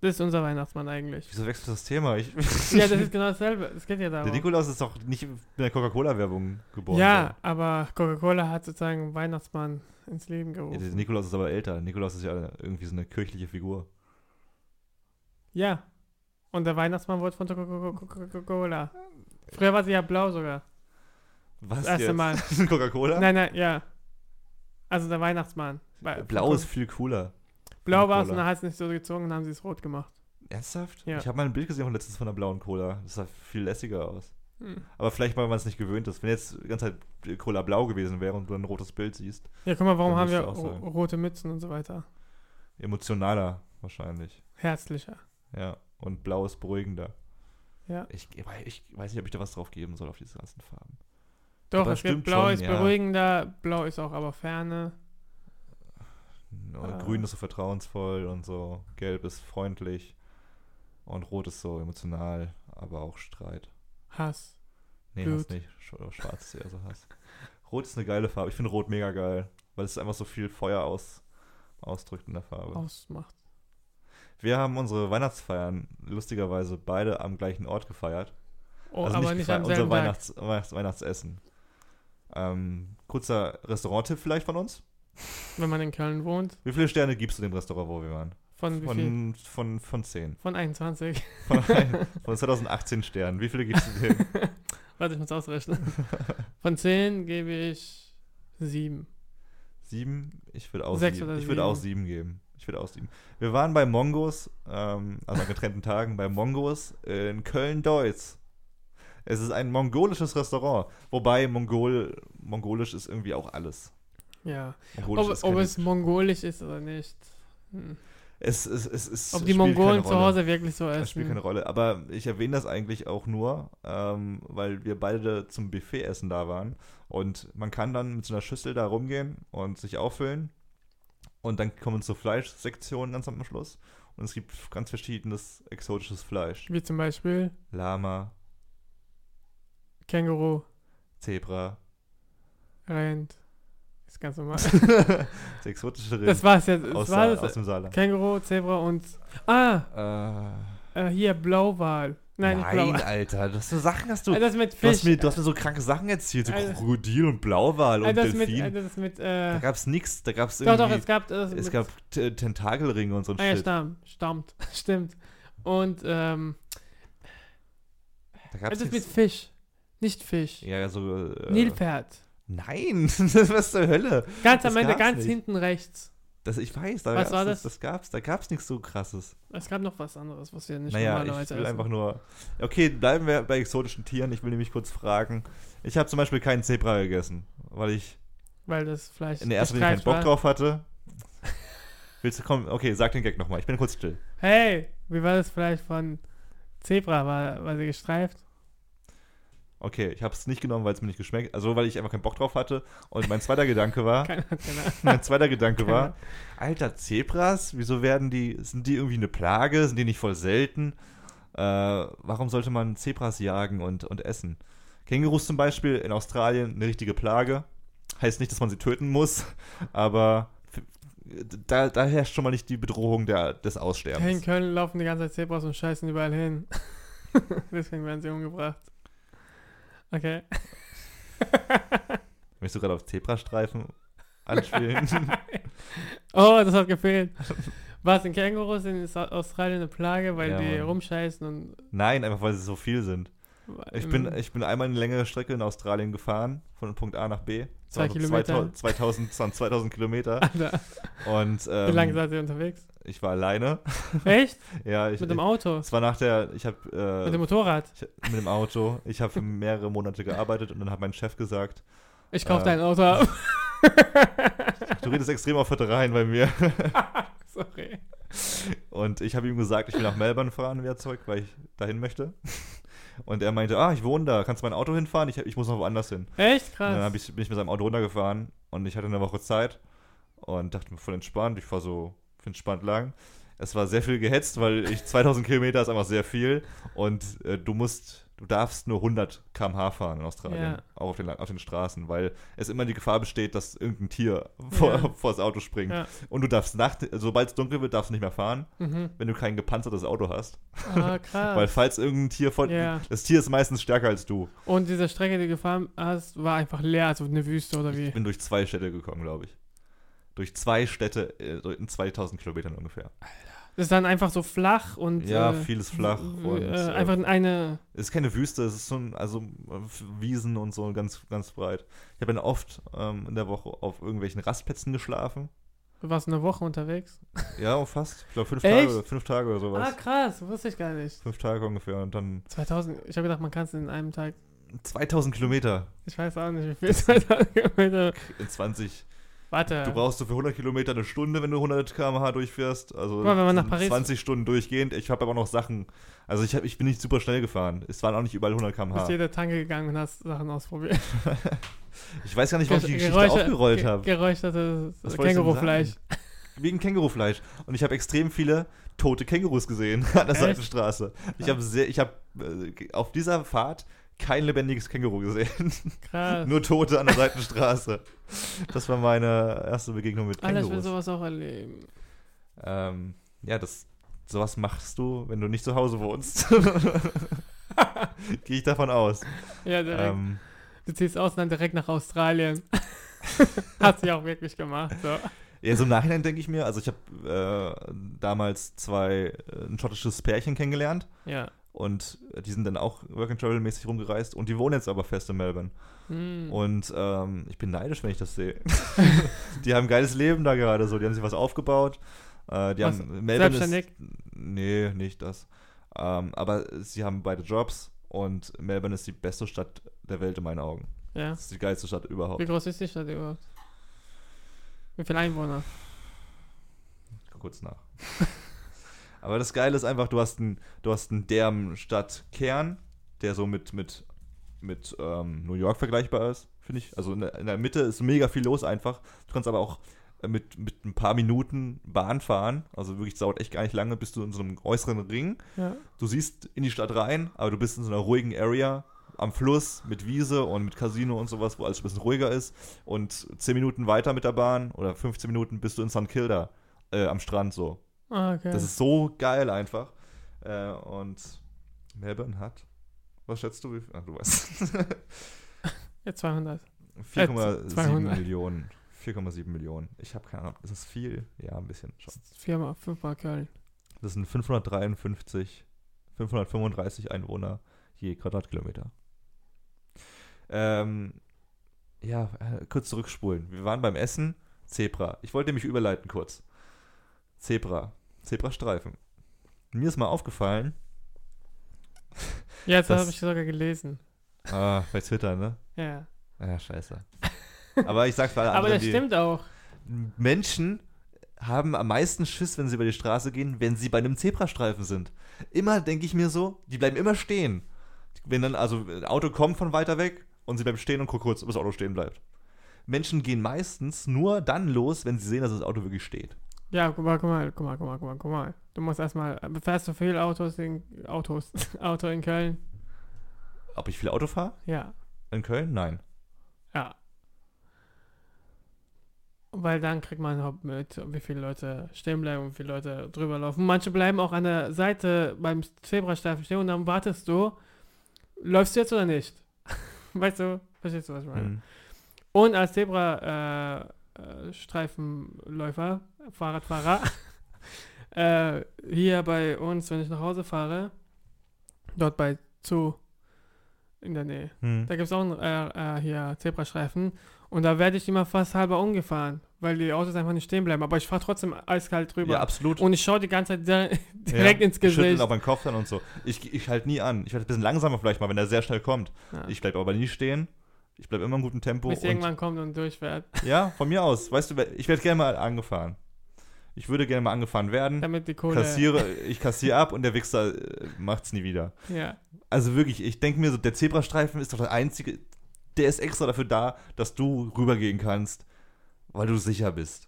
Das ist unser Weihnachtsmann eigentlich. Wieso wechselst du das Thema? Ich, ja, das ist genau dasselbe. Es geht ja der darum. Nikolaus ist doch nicht in der Coca-Cola-Werbung geboren. Ja, worden. aber Coca-Cola hat sozusagen Weihnachtsmann ins Leben ja. gerufen. Der Nikolaus ist aber älter. Nikolaus ist ja irgendwie so eine kirchliche Figur. Ja. Und der Weihnachtsmann wurde von Coca-Cola. Früher war sie ja blau sogar. Was Das erste jetzt? Mal. Coca-Cola? Nein, nein, ja. Also der Weihnachtsmann. Blau ist viel cooler. Blau war es und dann hat es nicht so gezogen und dann haben sie es rot gemacht. Ernsthaft? Ja. Ich habe mal ein Bild gesehen von letztens von einer blauen Cola. Das sah viel lässiger aus. Hm. Aber vielleicht, weil man es nicht gewöhnt ist. Wenn jetzt die ganze Zeit Cola blau gewesen wäre und du ein rotes Bild siehst, Ja, guck mal, warum haben wir rote Mützen und so weiter? emotionaler wahrscheinlich. Herzlicher. Ja. Und blau ist beruhigender. Ja. Ich, ich weiß nicht, ob ich da was drauf geben soll auf diese ganzen Farben. Doch, Aber es gibt blau schon, ist ja. beruhigender, blau ist auch aber ferne. Und Ah. Grün ist so vertrauensvoll und so. Gelb ist freundlich. Und rot ist so emotional, aber auch Streit. Hass. Nee, Blut. Hass nicht. Sch- Schwarz ist eher so Hass. Rot ist eine geile Farbe. Ich finde Rot mega geil, weil es einfach so viel Feuer aus, ausdrückt in der Farbe. Ausmacht. Wir haben unsere Weihnachtsfeiern lustigerweise beide am gleichen Ort gefeiert. Oh, also aber nicht, gefeiert, am unser selben Tag. Weihnachts Weihnachtsessen. Ähm, kurzer Restaurant-Tipp vielleicht von uns. Wenn man in Köln wohnt. Wie viele Sterne gibst du dem Restaurant, wo wir waren? Von wie viel? Von, von, von 10. Von 21. Von, von 2018 Sternen. Wie viele gibst du dem? Warte, ich muss ausrechnen. Von 10 gebe ich 7. Sieben? Ich würde auch Sechs sieben. oder Ich würde auch sieben. sieben geben. Ich würde auch sieben. Wir waren bei Mongos, ähm, also an getrennten Tagen, bei Mongos in Köln-Deutz. Es ist ein mongolisches Restaurant. Wobei Mongol, mongolisch ist irgendwie auch alles. Ja. Mongolisch Ob, ist ob es mongolisch ist oder nicht. Hm. es, es, es, es Ob die Mongolen zu. Hause wirklich so Das spielt keine essen. Rolle. Aber ich erwähne das eigentlich auch nur, ähm, weil wir beide zum Buffet-Essen da waren. Und man kann dann mit so einer Schüssel da rumgehen und sich auffüllen. Und dann kommen so Fleischsektionen ganz am Schluss. Und es gibt ganz verschiedenes exotisches Fleisch. Wie zum Beispiel Lama, Känguru, Zebra. Rind. Ist ganz normal. das exotische Rind das war's jetzt. Das aus, war das. aus dem Saarland. Känguru, Zebra und. Ah, Äh, äh, hier Blauwal. Nein, nein. Alter. Das sind Sachen, hast du. Äh, das mit Du hast, Fisch. mir, du hast mir so kranke Sachen erzählt, so Alter. Krokodil und Blauwal Äh, und das mit, Delfin. äh, das mit, da äh, gab's nix, da gab's doch, irgendwie, doch, es gab, es mit, gab Tentakelringe und so ein ah, ja, Shit. stammt, stammt, stimmt. Und, ähm, Da gab's das mit Fisch, nicht Fisch. ja, so, äh, Nilpferd. Nein, was zur Hölle? Ganz das am Ende, ganz nicht. hinten rechts. Das, ich weiß, da Was war das? das? Das gab's, da gab's nichts so krasses. Es gab noch was anderes, was wir nicht naja, ich normalerweise will essen. einfach nur. Okay, bleiben wir bei exotischen Tieren. Ich will nämlich kurz fragen. Ich habe zum Beispiel keinen Zebra gegessen, weil ich Weil das Fleisch in der ersten Linie keinen Bock war. drauf hatte. Willst du kommen? Okay, sag den Gag nochmal. Ich bin kurz still. Hey, wie war das Fleisch von Zebra? War, war sie gestreift? Okay, ich habe es nicht genommen, weil es mir nicht geschmeckt Also, weil ich einfach keinen Bock drauf hatte. Und mein zweiter Gedanke war, Keine, keine Ahnung. mein zweiter Gedanke Keine war, Alter, Zebras, wieso werden die, sind die irgendwie eine Plage? Sind die nicht voll selten? Äh, warum sollte man Zebras jagen und, und essen? Kängurus zum Beispiel in Australien eine richtige Plage. Heißt nicht, dass man sie töten muss, aber da, da herrscht schon mal nicht die Bedrohung der, des Hey, in Aussterbens. Köln laufen die ganze Zeit Zebras und scheißen überall hin. Deswegen werden sie umgebracht. Okay. Möchtest du gerade auf Zebrastreifen anspielen? Oh, das hat gefehlt. Was, in Kängurus in Australien eine Plage, weil Ja, die Mann. rumscheißen und... Nein, einfach weil sie so viel sind. Ich bin, ich bin einmal eine längere Strecke in Australien gefahren, von Punkt A nach B. Zwei Kilometer. 2000, 2000, es waren 2000 Kilometer. Alter, Und wie lange ähm, seid ihr unterwegs? Ich war alleine. Echt? Ja, ich, Mit dem Auto? es war nach der, ich habe äh, Mit dem Motorrad? ich, mit dem Auto. Ich habe mehrere Monate gearbeitet und dann hat mein Chef gesagt, Ich kauf Äh. dein Auto ab. du redest extrem auf rein bei mir. Sorry. Und ich habe ihm gesagt, ich will nach Melbourne fahren wieder zurück, weil ich dahin möchte. Und er meinte, ah, ich wohne da, kannst du mein Auto hinfahren? Ich, ich muss noch woanders hin. Echt? Und dann Krass. ich, bin ich mit seinem Auto runtergefahren und ich hatte eine Woche Zeit und dachte mir voll entspannt. Ich fahre so entspannt lang. Es war sehr viel gehetzt, weil ich 2000 Kilometer ist einfach sehr viel und äh, du musst, du darfst nur 100 km/h fahren in Australien, Ja. auch auf den, auf den Straßen, weil es immer die Gefahr besteht, dass irgendein Tier vor, Ja. vor das Auto springt. Ja. Und du darfst nachts, sobald es dunkel wird, darfst du nicht mehr fahren, Mhm. wenn du kein gepanzertes Auto hast. Ah, krass. Weil falls irgendein Tier von, das Tier ist meistens stärker als du. Und diese Strecke, die du gefahren hast, war einfach leer, also eine Wüste oder wie? Ich bin durch zwei Städte gekommen, glaube ich. Durch zwei Städte äh, in 2000 Kilometern ungefähr. Das ist dann einfach so flach und. Ja, äh, vieles flach und, äh, äh, einfach in eine. Es ist keine Wüste, es ist so ein, also Wiesen und so ganz, ganz breit. Ich habe dann oft ähm, in der Woche auf irgendwelchen Rastplätzen geschlafen. Du warst eine Woche unterwegs. Ja, fast. Ich glaube fünf Echt? Tage, fünf Tage oder sowas. Ah, krass, wusste ich gar nicht. Fünf Tage ungefähr und dann 2000, ich habe gedacht, man kann es in einem Tag. 2000 Kilometer Ich weiß auch nicht, wie viel 2000 Kilometer. in 20. Warte. Du brauchst so für 100 Kilometer eine Stunde, wenn du 100 km/h durchfährst. Also mal, wenn man nach Paris- 20 Stunden durchgehend. Ich habe aber noch Sachen. Also ich, hab, ich bin nicht super schnell gefahren. Es waren auch nicht überall 100 Du bist km/h. jede Tanke gegangen und hast Sachen ausprobiert. Ich weiß gar nicht, warum ich die Geschichte Geräusche- aufgerollt ge- habe. Geräuchertes Kängurufleisch. Wegen Kängurufleisch. Und ich habe extrem viele tote Kängurus gesehen an der Echt? Seitenstraße. Ich habe sehr, ich habe äh, auf dieser Fahrt kein lebendiges Känguru gesehen. Krass. Nur Tote an der Seitenstraße. Das war meine erste Begegnung mit Alter, ich will Kängurus. sowas auch erleben. Ähm, ja, das, sowas machst du, wenn du nicht zu Hause wohnst. Gehe ich davon aus. Ja, direkt. Ähm, du ziehst aus und dann direkt nach Australien. Hat sie auch wirklich gemacht. So. ja, so im Nachhinein denke ich mir, also ich habe äh, damals zwei, äh, ein schottisches Pärchen kennengelernt Ja. Und die sind dann auch Work and Travel mäßig rumgereist und die wohnen jetzt aber fest in Melbourne. Hm. Und ähm, ich bin neidisch, wenn ich das sehe. die haben ein geiles Leben da gerade so, die haben sich was aufgebaut. Äh, die Was, haben Melbourne selbstständig? Ist, nee, nicht das. Ähm, aber sie haben beide Jobs und Melbourne ist die beste Stadt der Welt in meinen Augen. ja. Das ist die geilste Stadt überhaupt. Wie groß ist die Stadt überhaupt? Wie viele Einwohner? Kurz nach. aber das Geile ist einfach, du hast einen, du hast einen derben Stadtkern, der so mit, mit, mit ähm, New York vergleichbar ist, finde ich. Also in der, in der Mitte ist mega viel los einfach. Du kannst aber auch äh, mit, mit ein paar Minuten Bahn fahren. Also wirklich, es dauert echt gar nicht lange, bist du in so einem äußeren Ring. Ja. Du siehst in die Stadt rein, aber du bist in so einer ruhigen Area am Fluss mit Wiese und mit Casino und sowas, wo alles ein bisschen ruhiger ist. Und 10 Minuten weiter mit der Bahn oder 15 Minuten bist du in St. Kilda äh, am Strand so. Ah, okay. Das ist so geil einfach. Äh, und Melbourne hat, was schätzt du? Wie, ach, du weißt. ja, 200. 4,7 200. Millionen. 4,7 Millionen. Ich habe keine Ahnung. Ist das viel? Ja, ein bisschen schon. Viermal, fünfmal Köln. Das sind 553, 535 Einwohner je Quadratkilometer. Ähm, ja, äh, kurz zurückspulen. Wir waren beim Essen. Zebra. Ich wollte nämlich überleiten kurz. Zebra. Zebrastreifen. Mir ist mal aufgefallen, Ja, das habe ich sogar gelesen. ah, bei Twitter, ne? Ja. Ja, scheiße. Aber ich sag's alle Aber das die stimmt auch. Menschen haben am meisten Schiss, wenn sie über die Straße gehen, wenn sie bei einem Zebrastreifen sind. Immer denke ich mir so, die bleiben immer stehen. Wenn dann also ein Auto kommt von weiter weg und sie bleiben stehen und gucken kurz, ob das Auto stehen bleibt. Menschen gehen meistens nur dann los, wenn sie sehen, dass das Auto wirklich steht. Ja, guck mal, guck mal, guck mal, guck mal, guck mal, guck mal. Du musst erstmal, fährst du viel Autos in, Autos, Auto in Köln? Ob ich viel Auto fahre? Ja, In Köln? Nein. ja. Weil dann kriegt man überhaupt mit, wie viele Leute stehen bleiben und wie viele Leute drüber laufen. Manche bleiben auch an der Seite beim Zebrastreifen stehen und dann wartest du, läufst du jetzt oder nicht? weißt du, verstehst du, was ich meine? Hm. Und als Zebra-Streifenläufer, Fahrradfahrer, äh, hier bei uns, wenn ich nach Hause fahre, dort bei Zoo in der Nähe, Hm. da gibt es auch äh, äh, hier Zebrastreifen Und da werde ich immer fast halber umgefahren, weil die Autos einfach nicht stehen bleiben. Aber ich fahre trotzdem eiskalt drüber. Ja, absolut. und ich schaue die ganze Zeit dir- direkt ja, ins Schütteln Gesicht. auch meinen Kopf dann und so. Ich, ich halte nie an. Ich werde ein bisschen langsamer vielleicht mal, wenn er sehr schnell kommt. Ja. Ich bleibe aber nie stehen. Ich bleibe immer im guten Tempo. Bis irgendwann kommt und durchfährt. ja, von mir aus. Weißt du, ich werde gerne mal angefahren. Ich würde gerne mal angefahren werden. Damit die Kohle. Kassiere, ich kassiere ab und der Wichser äh, macht's nie wieder. Ja. Also wirklich, ich denke mir so, der Zebrastreifen ist doch der einzige, der ist extra dafür da, dass du rübergehen kannst, weil du sicher bist.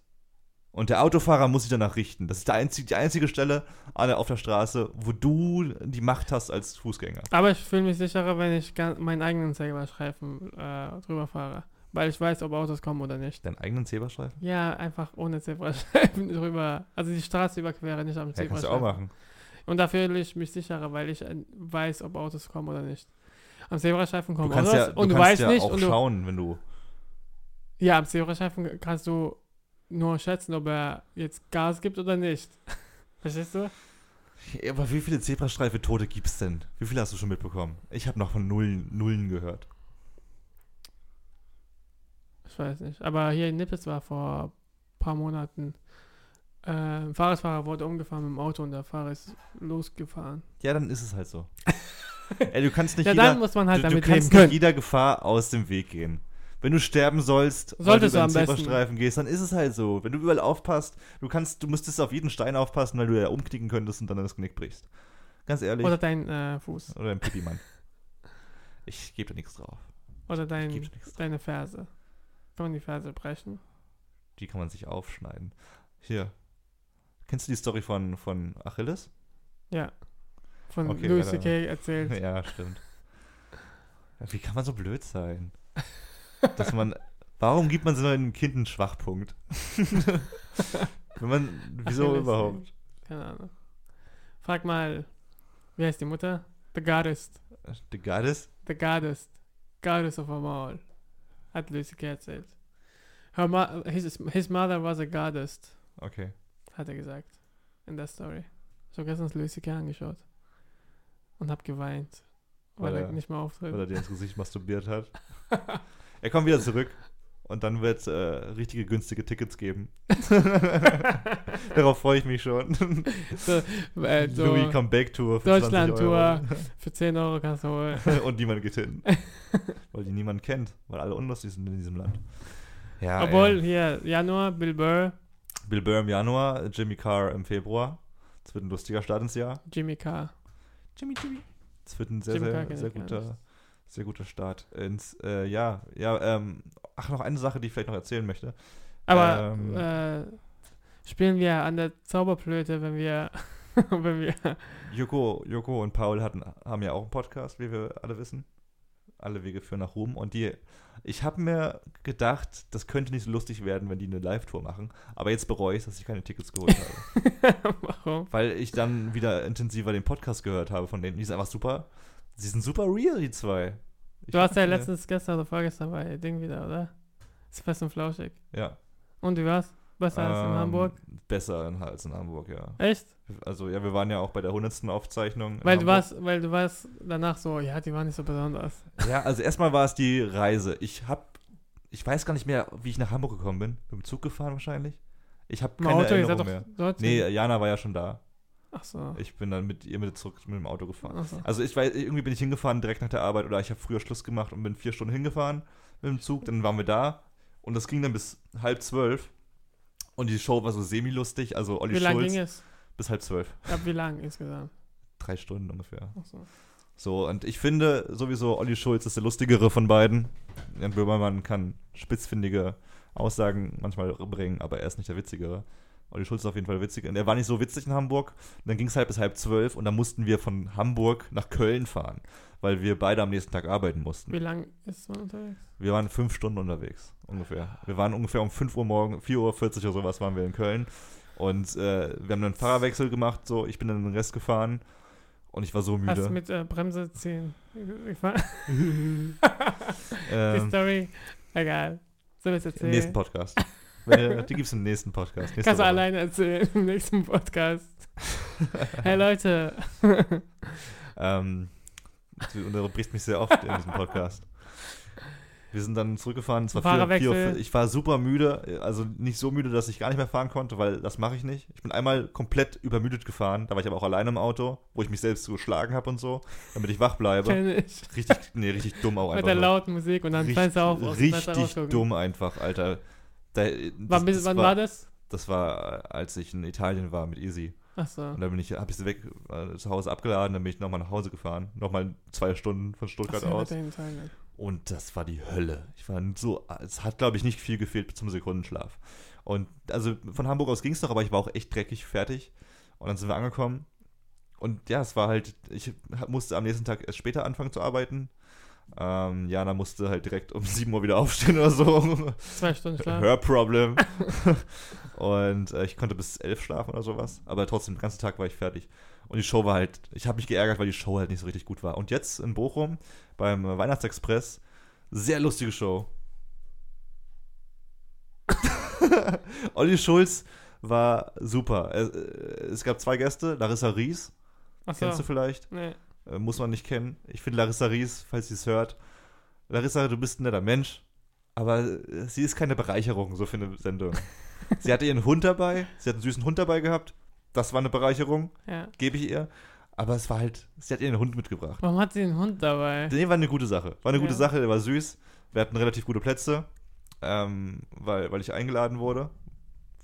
Und der Autofahrer muss sich danach richten. Das ist der einzige, die einzige Stelle auf der Straße, wo du die Macht hast als Fußgänger. Aber ich fühle mich sicherer, wenn ich meinen eigenen Zebrastreifen äh, drüber fahre. Weil ich weiß, ob Autos kommen oder nicht. Deinen eigenen Zebrastreifen? Ja, einfach ohne Zebrastreifen drüber. Also die Straße überquere, nicht am Ja, kannst du Zebrastreifen. auch machen. Und da fühle ich mich sicherer, weil ich äh, weiß, ob Autos kommen oder nicht. Am Zebrastreifen kommen kannst Autos ja, du und du weißt ja nicht. auch Und du, schauen, wenn du. ja, am Zebrastreifen kannst du nur schätzen, ob er jetzt Gas gibt oder nicht. Verstehst du? Ja, aber wie viele Zebrastreife-Tote gibt's denn? Wie viele hast du schon mitbekommen? Ich habe noch von Nullen, Nullen gehört. Weiß nicht. Aber hier in Nippes war vor ein paar Monaten. Äh, ein Fahrradfahrer wurde umgefahren mit dem Auto und der Fahrer ist losgefahren. Ja, dann ist es halt so. Ey, du kannst nicht ja, jeder, dann muss man halt du, du kannst nicht jeder Gefahr aus dem Weg gehen. Wenn du sterben sollst, weil Solltest du du den am. Zebrastreifen gehst, dann ist es halt so. Wenn du überall aufpasst, du kannst, du müsstest auf jeden Stein aufpassen, weil du ja umknicken könntest und dann das Knick brichst. Ganz ehrlich. Oder Oder, dein äh, Fuß. ein Pipi-Mann. Ich gebe da nichts drauf. Oder dein, deine Ferse. Kann man die Ferse brechen? Die kann man sich aufschneiden. Hier. Kennst du die Story von, von Achilles? Ja. Von Okay, Louis C.K. erzählt. Ja, stimmt. Wie kann man so blöd sein? Dass man. Warum gibt man so einem Kind einen Schwachpunkt? Wenn man. Wieso Achilles, überhaupt? Keine Ahnung. Frag mal, wie heißt die Mutter? The Goddess. The Goddess? The Goddess. Goddess of them all. Hat C.K. erzählt. Her mo his, his mother was a goddess, Okay. hat er gesagt. In der Story. Habe gestern C.K. angeschaut. Und hab geweint. Weil, Weil er er- nicht mehr auftritt. Weil er dir ins Gesicht masturbiert hat. er kommt wieder zurück. Und dann wird es äh, richtige günstige Tickets geben. Darauf freue ich mich schon. so, äh, so Louis Comeback Tour für 20 Deutschland-Tour Euro. für 10 Euro kannst du holen. und niemand geht hin. weil die niemand kennt. Weil alle unlustig sind in diesem Land. Ja, Obwohl, ey. hier, Januar, Bill Burr, Bill Burr im Januar, Jimmy Carr im Februar. Es wird ein lustiger Start ins Jahr. Jimmy Carr. Jimmy, Jimmy. Es wird ein sehr, Jimmy Carr sehr, sehr gar guter, sehr guter Start ins äh, Jahr. Ja, ähm, ach, noch eine Sache, die ich vielleicht noch erzählen möchte. Aber Ähm. äh, spielen wir an der Zauberflöte, wenn wir, wenn wir, Joko, Joko und Paul hatten, haben ja auch einen Podcast, wie wir alle wissen. Alle Wege führen nach Ruhm. Und die, ich habe mir gedacht, das könnte nicht so lustig werden, wenn die eine Live-Tour machen. Aber jetzt bereue ich, dass ich keine Tickets geholt habe. warum? Weil ich dann wieder intensiver den Podcast gehört habe von denen. Die sind einfach super. Sie sind super real, die zwei. Ich Du warst ja letztens, gestern oder vorgestern bei Ding wieder, oder? Ist fest und flauschig. Ja. Und wie war's? Besser als in Ähm, Hamburg? Besser als in Hamburg, ja. Echt? Also ja, wir waren ja auch bei der 100. Aufzeichnung. Weil du warst, weil du warst danach so, ja, die waren nicht so besonders. Ja, also erstmal war es die Reise. Ich hab, ich weiß gar nicht mehr, wie ich nach Hamburg gekommen bin. Mit dem Zug gefahren wahrscheinlich. Ich habe keine Auto, Erinnerung mehr. Nee, Jana war ja schon da. Ach so. Ich bin dann mit ihr mit zurück mit dem Auto gefahren. So. Also ich weiß, irgendwie bin ich hingefahren direkt nach der Arbeit oder ich habe früher Schluss gemacht und bin vier Stunden hingefahren mit dem Zug. Dann waren wir da und das ging dann bis halb zwölf. Und die Show war so semi-lustig, also Olli Wie lang Schulz ging es? bis halb zwölf. Ja, wie lang insgesamt? Drei Stunden ungefähr. Ach so. So, und ich finde sowieso, Olli Schulz ist der lustigere von beiden. Jan Böhmermann kann spitzfindige Aussagen manchmal bringen, aber er ist nicht der witzigere. Olli Schulz ist auf jeden Fall witzig. Und er war nicht so witzig in Hamburg. Und dann ging es halt bis halb zwölf und dann mussten wir von Hamburg nach Köln fahren, weil wir beide am nächsten Tag arbeiten mussten. Wie lang ist man unterwegs? Wir waren fünf Stunden unterwegs, ungefähr. Wir waren ungefähr um 5 Uhr morgen, 4.40 Uhr oder sowas waren wir in Köln. Und äh, wir haben einen Fahrerwechsel gemacht, so, ich bin dann den Rest gefahren und ich war so Hast müde. mit äh, Bremse ziehen? Ich war, die Ähm, Story, egal. Soll ich Im erzählen? nächsten Podcast. Ihr- die gibt es im nächsten Podcast. nächste Kannst du alleine erzählen im nächsten Podcast. hey Leute, Ähm, du unterbrichst mich sehr oft in diesem Podcast. Wir sind dann zurückgefahren. Es war vier, vier, ich war super müde, also nicht so müde, dass ich gar nicht mehr fahren konnte, weil das mache ich nicht. Ich bin einmal komplett übermüdet gefahren. Da war ich aber auch alleine im Auto, wo ich mich selbst so geschlagen habe und so, damit ich wach bleibe. Ich. Richtig, nee, richtig dumm auch Mit einfach. der nur. lauten Musik und dann auf. aus dem Fenster Richtig dumm einfach, Alter. Da, Wann, bis, wann war das? Das war, äh, als ich in Italien war mit Easy. Achso. Und dann bin ich, habe ich sie weg äh, zu Hause abgeladen, dann bin ich nochmal nach Hause gefahren. Nochmal zwei Stunden von Stuttgart aus. Und das war die Hölle. Ich war so, es hat, glaube ich, nicht viel gefehlt zum Sekundenschlaf. Und also von Hamburg aus ging es noch, aber ich war auch echt dreckig fertig. Und dann sind wir angekommen. Und ja, es war halt, ich musste am nächsten Tag erst später anfangen zu arbeiten. Ähm, Jana musste halt direkt um 7 Uhr wieder aufstehen oder so. Zwei Stunden Schlaf. Her Problem. und äh, ich konnte bis 11 schlafen oder sowas. Aber trotzdem, den ganzen Tag war ich fertig. Und die Show war halt, ich habe mich geärgert, weil die Show halt nicht so richtig gut war. Und jetzt in Bochum beim äh, Weihnachtsexpress, sehr lustige Show. Olli Schulz war super. Es, äh, es gab zwei Gäste, Larissa Ries, Achso. kennst du vielleicht? Nee. Äh, muss man nicht kennen. Ich finde Larissa Ries, falls sie es hört. Larissa, du bist ein netter Mensch, aber äh, sie ist keine Bereicherung so für eine Sendung. sie hatte ihren Hund dabei, sie hat einen süßen Hund dabei gehabt. Das war eine Bereicherung, Ja. gebe ich ihr. Aber es war halt, sie hat ihren Hund mitgebracht. Warum hat sie einen Hund dabei? Nee, war eine gute Sache. War eine gute Ja. Sache, der war süß. Wir hatten relativ gute Plätze, ähm, weil, weil ich eingeladen wurde.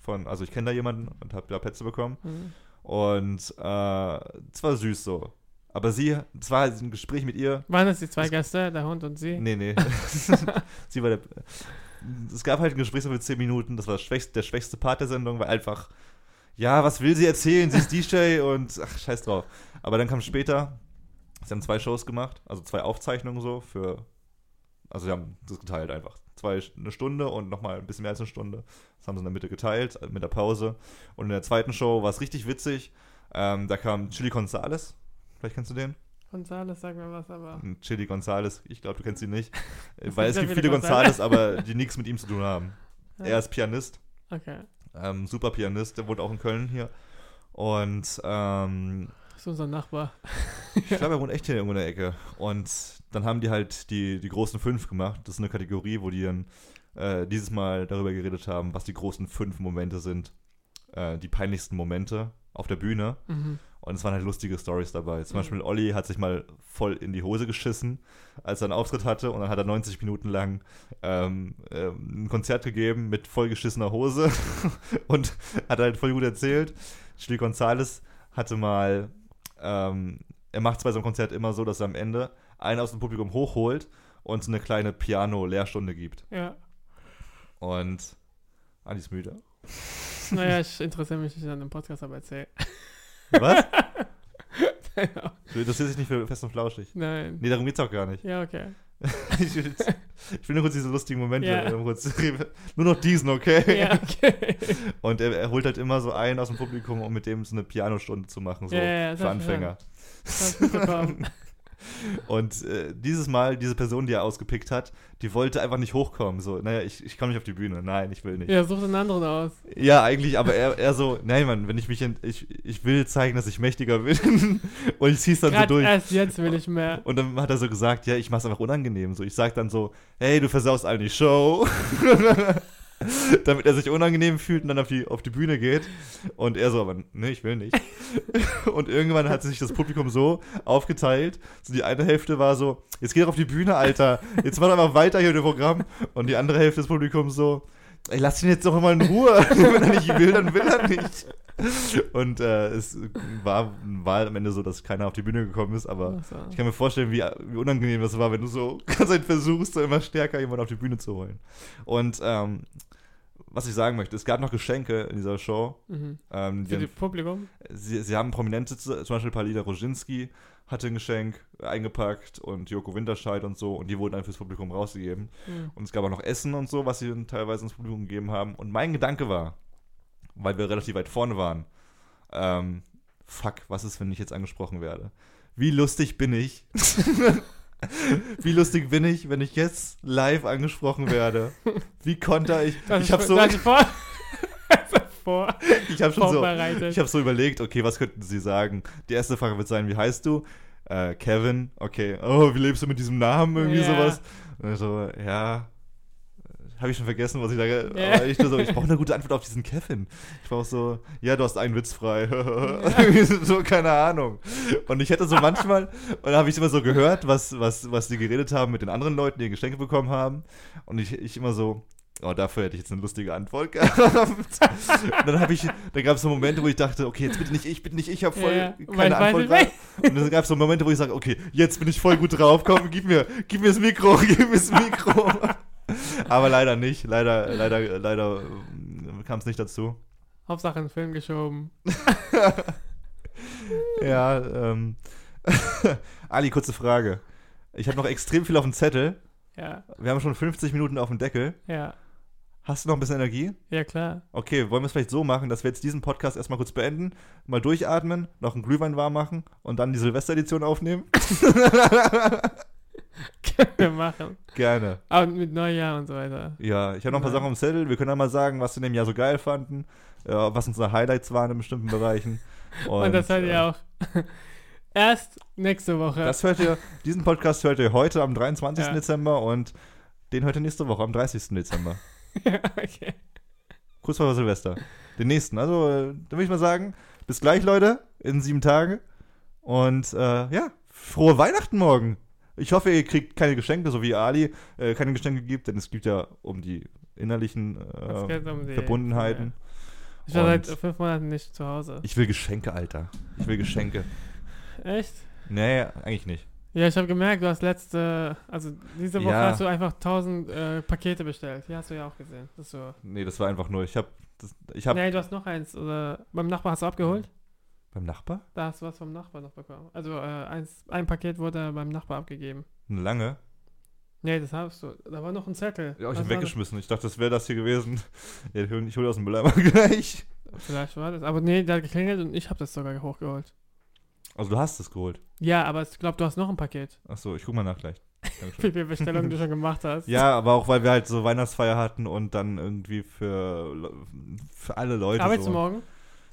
Von, also ich kenne da jemanden und habe da Plätze bekommen. Hm. Und äh, es war süß so. Aber sie, es war halt ein Gespräch mit ihr. Waren das die zwei Das- Gäste, der Hund und sie? Nee, nee. sie war der. Es gab halt ein Gespräch so für 10 Minuten. Das war das schwächste, der schwächste Part der Sendung, weil einfach, ja, was will sie erzählen? Sie ist DJ und ach, scheiß drauf. Aber dann kam später, sie haben zwei Shows gemacht, also zwei Aufzeichnungen so für. Also sie haben das geteilt einfach. Zwei, eine Stunde und nochmal ein bisschen mehr als eine Stunde. Das haben sie in der Mitte geteilt, mit der Pause. Und in der zweiten Show war es richtig witzig. Ähm, da kam Chili Gonzales. Vielleicht kennst du den? Gonzales, sag mir was, aber. Chili Gonzales, ich glaube, du kennst ihn nicht. Äh, Weil es gibt viele Gonzales. Aber die nichts mit ihm zu tun haben. Ja. Er ist Pianist, Okay. ähm, super Pianist, der wohnt auch in Köln hier. Und ähm, Das ist unser Nachbar. ich glaube, er wohnt echt hier irgendwo in der Ecke. Und dann haben die halt die, die großen fünf gemacht. Das ist eine Kategorie, wo die dann äh, dieses Mal darüber geredet haben, was die großen fünf Momente sind. Äh, die peinlichsten Momente auf der Bühne. Mhm. Und es waren halt lustige Stories dabei. Zum Mhm. Beispiel Olli hat sich mal voll in die Hose geschissen, als er einen Auftritt hatte. Und dann hat er 90 Minuten lang ähm, ähm, ein Konzert gegeben mit vollgeschissener Hose und hat halt voll gut erzählt. Chili Gonzales hatte mal, ähm, er macht es bei so einem Konzert immer so, dass er am Ende einen aus dem Publikum hochholt und so eine kleine Piano-Lehrstunde gibt. Ja. Und Andi ist müde. Naja, ich interessiere mich nicht an dem Podcast, aber erzähl. Was? Du interessierst dich nicht für Fest und Flauschig. Nein. Nee, darum geht's auch gar nicht. Ja, okay. ich, will, ich will nur kurz diese lustigen Momente. Ja. nur noch diesen, okay? Ja, okay. Und er, er holt halt immer so einen aus dem Publikum, um mit dem so eine Pianostunde zu machen, so Ja, ja, für Anfänger. Und äh, dieses Mal, diese Person, die er ausgepickt hat, die wollte einfach nicht hochkommen. So, naja, ich, ich komme nicht auf die Bühne. Nein, ich will nicht. Ja, Ja, such einen anderen aus. eigentlich, aber er, er so, nein, Mann, wenn ich mich, in, ich, ich will zeigen, dass ich mächtiger bin. Und ich zieh's dann Gerade so durch. erst jetzt will ich mehr. Und dann hat er so gesagt, ja, ich mach's einfach unangenehm. So, ich sag dann so, hey, du versaust allen die Show. Damit er sich unangenehm fühlt und dann auf die, auf die Bühne geht. Und er so, aber ne, ich will nicht. und irgendwann hat sich das Publikum so aufgeteilt. So die eine Hälfte war so, jetzt geh doch auf die Bühne, Alter. Jetzt mach doch mal weiter hier mit dem Programm. Und die andere Hälfte des Publikums so, ey, lass ihn jetzt doch mal in Ruhe. Wenn er nicht will, dann will er nicht. Und äh, es war, war am Ende so, dass keiner auf die Bühne gekommen ist, aber so. ich kann mir vorstellen, wie, wie unangenehm das war, wenn du so ganz halt versuchst, so immer stärker jemanden auf die Bühne zu holen. Und ähm, was ich sagen möchte, es gab noch Geschenke in dieser Show. Mhm. Ähm, die Für das Publikum? sie, sie haben Prominente, zu- zum Beispiel Palida Roginski hatte ein Geschenk eingepackt und Joko Winterscheid und so und die wurden dann fürs Publikum rausgegeben. Mhm. Und es gab auch noch Essen und so, was sie dann teilweise ins Publikum gegeben haben. Und mein Gedanke war, weil wir relativ weit vorne waren, ähm, fuck, was ist, wenn ich jetzt angesprochen werde? Wie lustig bin ich? Wie lustig bin ich, wenn ich jetzt live angesprochen werde? Wie konnte ich? Das Ich habe so, vor, ich habe schon so, ich habe so überlegt, okay, was könnten sie sagen? Die erste Frage wird sein, wie heißt du? Äh, Kevin, okay. Oh, wie lebst du mit diesem Namen? Irgendwie Ja. sowas. Und so, ja, habe ich schon vergessen, was ich sage. Ja. Ich, so, ich brauche eine gute Antwort auf diesen Kevin. Ich brauche so, ja, du hast einen Witz frei. Irgendwie so, keine Ahnung. Und ich hätte so manchmal, und dann habe ich immer so gehört, was, was, was die geredet haben mit den anderen Leuten, die Geschenke bekommen haben. Und ich, ich immer so, oh, dafür hätte ich jetzt eine lustige Antwort gehabt. Und dann habe ich, dann gab es so Momente, wo ich dachte, okay, jetzt bitte nicht ich, bitte nicht ich, habe voll Ja, ja. keine Antwort. gerade. Und dann gab es so Momente, wo ich sage, okay, jetzt bin ich voll gut drauf, komm, gib mir, gib mir das Mikro, gib mir das Mikro. Aber leider nicht, leider, leider, leider kam es nicht dazu. Hauptsache einen Film geschoben. Ja, ähm, Ali, kurze Frage. Ich habe noch extrem viel auf dem Zettel. Ja, Wir haben schon 50 Minuten auf dem Deckel. ja, Hast du noch ein bisschen Energie? ja klar. Okay, wollen wir es vielleicht so machen, dass wir jetzt diesen Podcast erstmal kurz beenden, mal durchatmen, noch einen Glühwein warm machen und dann die Silvesteredition aufnehmen? Können wir machen. Gerne. Aber mit Neujahr und so weiter. Ja, ich habe noch ein paar Ja. Sachen auf dem Zettel. Wir können dann mal sagen, was wir in dem Jahr so geil fanden, was unsere Highlights waren in bestimmten Bereichen. Und, das hört äh, ihr auch erst nächste Woche. Das hört ihr, diesen Podcast hört ihr heute am 23. Ja. Dezember und den hört ihr nächste Woche am 30. Dezember. ja, okay. Kurz vor Silvester. Den nächsten. Also, äh, dann würde ich mal sagen, bis gleich, Leute, in sieben Tagen. Und äh, ja, frohe Weihnachten morgen. Ich hoffe, ihr kriegt keine Geschenke, so wie Ali äh, keine Geschenke gibt, denn es gibt ja um die innerlichen äh, um die- Verbundenheiten. Ich war seit Und- fünf Monaten nicht zu Hause. Ich will Geschenke, Alter. Ich will Geschenke. Echt? Nee, eigentlich nicht. Ja, ich habe gemerkt, du hast letzte, also diese Woche Ja. hast du einfach 1000 äh, Pakete bestellt. Ja, hast du ja auch gesehen. Das so. Nee, das war einfach nur, ich hab, das, ich Nee, du hast noch eins. Oder beim Nachbar hast du abgeholt? Beim Nachbar Da hast du was vom Nachbar noch bekommen. Also äh, eins, ein Paket wurde beim Nachbar abgegeben. eine lange. Nee, das hast du. Da war noch ein Zettel. Ja, ich Was hab war weggeschmissen. Ich dachte, das wäre das hier gewesen. Ich hol- hole aus dem Mülleimer gleich. Vielleicht war das. Aber nee, der hat geklingelt und ich habe das sogar hochgeholt. Also du hast es geholt. Ja, aber ich glaube, du hast noch ein Paket. Achso, ich guck mal nach gleich. Wie viele Bestellungen du schon gemacht hast. Ja, aber auch weil wir halt so Weihnachtsfeier hatten und dann irgendwie für, für alle Leute. Arbeitest so. du morgen?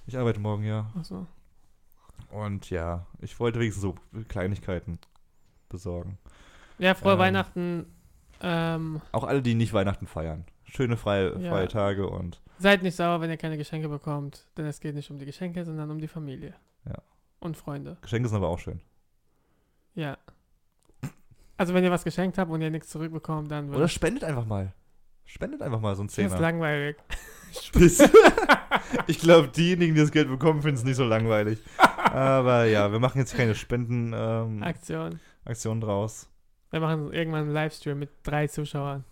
Ich arbeite morgen, ja. Achso. Und ja, ich wollte wenigstens so Kleinigkeiten besorgen. Ja, frohe Ähm. Weihnachten. Ähm, Auch alle, die nicht Weihnachten feiern. Schöne freie, Ja. freie Tage und seid nicht sauer, wenn ihr keine Geschenke bekommt. Denn es geht nicht um die Geschenke, sondern um die Familie. Ja. Und Freunde. Geschenke sind aber auch schön. Ja. Also wenn ihr was geschenkt habt und ihr nichts zurückbekommt, dann Oder spendet einfach mal. Spendet einfach mal so ein das ist Zehner. langweilig. Ich glaube, diejenigen, die das Geld bekommen, finden es nicht so langweilig. Aber ja, wir machen jetzt keine Spendenaktion Aktion. draus. Wir machen irgendwann einen Livestream mit drei Zuschauern.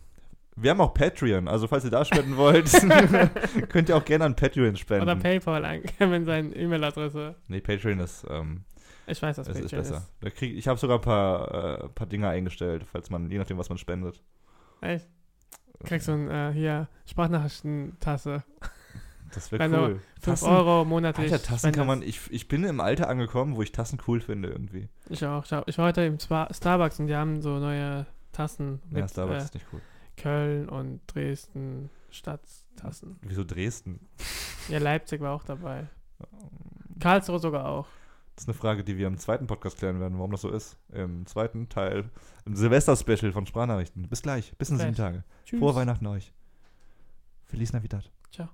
Wir haben auch Patreon, also falls ihr da spenden wollt, könnt ihr auch gerne an Patreon spenden. Oder PayPal angeben, seine E-Mail-Adresse. nee, Patreon ist, ähm, Ich weiß, dass es Patreon ist ist. besser. Da krieg, ich habe sogar ein paar, äh, paar Dinge eingestellt, falls man, je nachdem, was man spendet. Echt? Kriegst du ein, äh, hier Sprachnachrichtentasse. Das wäre du cool. 5 Tassen- Euro monatlich. Alter, Tassen kann man, ich, ich bin im Alter angekommen, wo ich Tassen cool finde irgendwie. Ich auch. Ich, ich war heute im Starbucks und die haben so neue Tassen Ja, mit Starbucks äh, ist nicht cool. Köln und Dresden Stadttassen. Wieso Dresden? Ja, Leipzig war auch dabei. Karlsruhe sogar auch. Das ist eine Frage, die wir im zweiten Podcast klären werden, warum das so ist. Im zweiten Teil, im Silvester-Special von Sprachnachrichten. Bis gleich, bis in sieben. Tage. Tschüss. Frohe Weihnachten euch. Feliz Navidad. Ciao.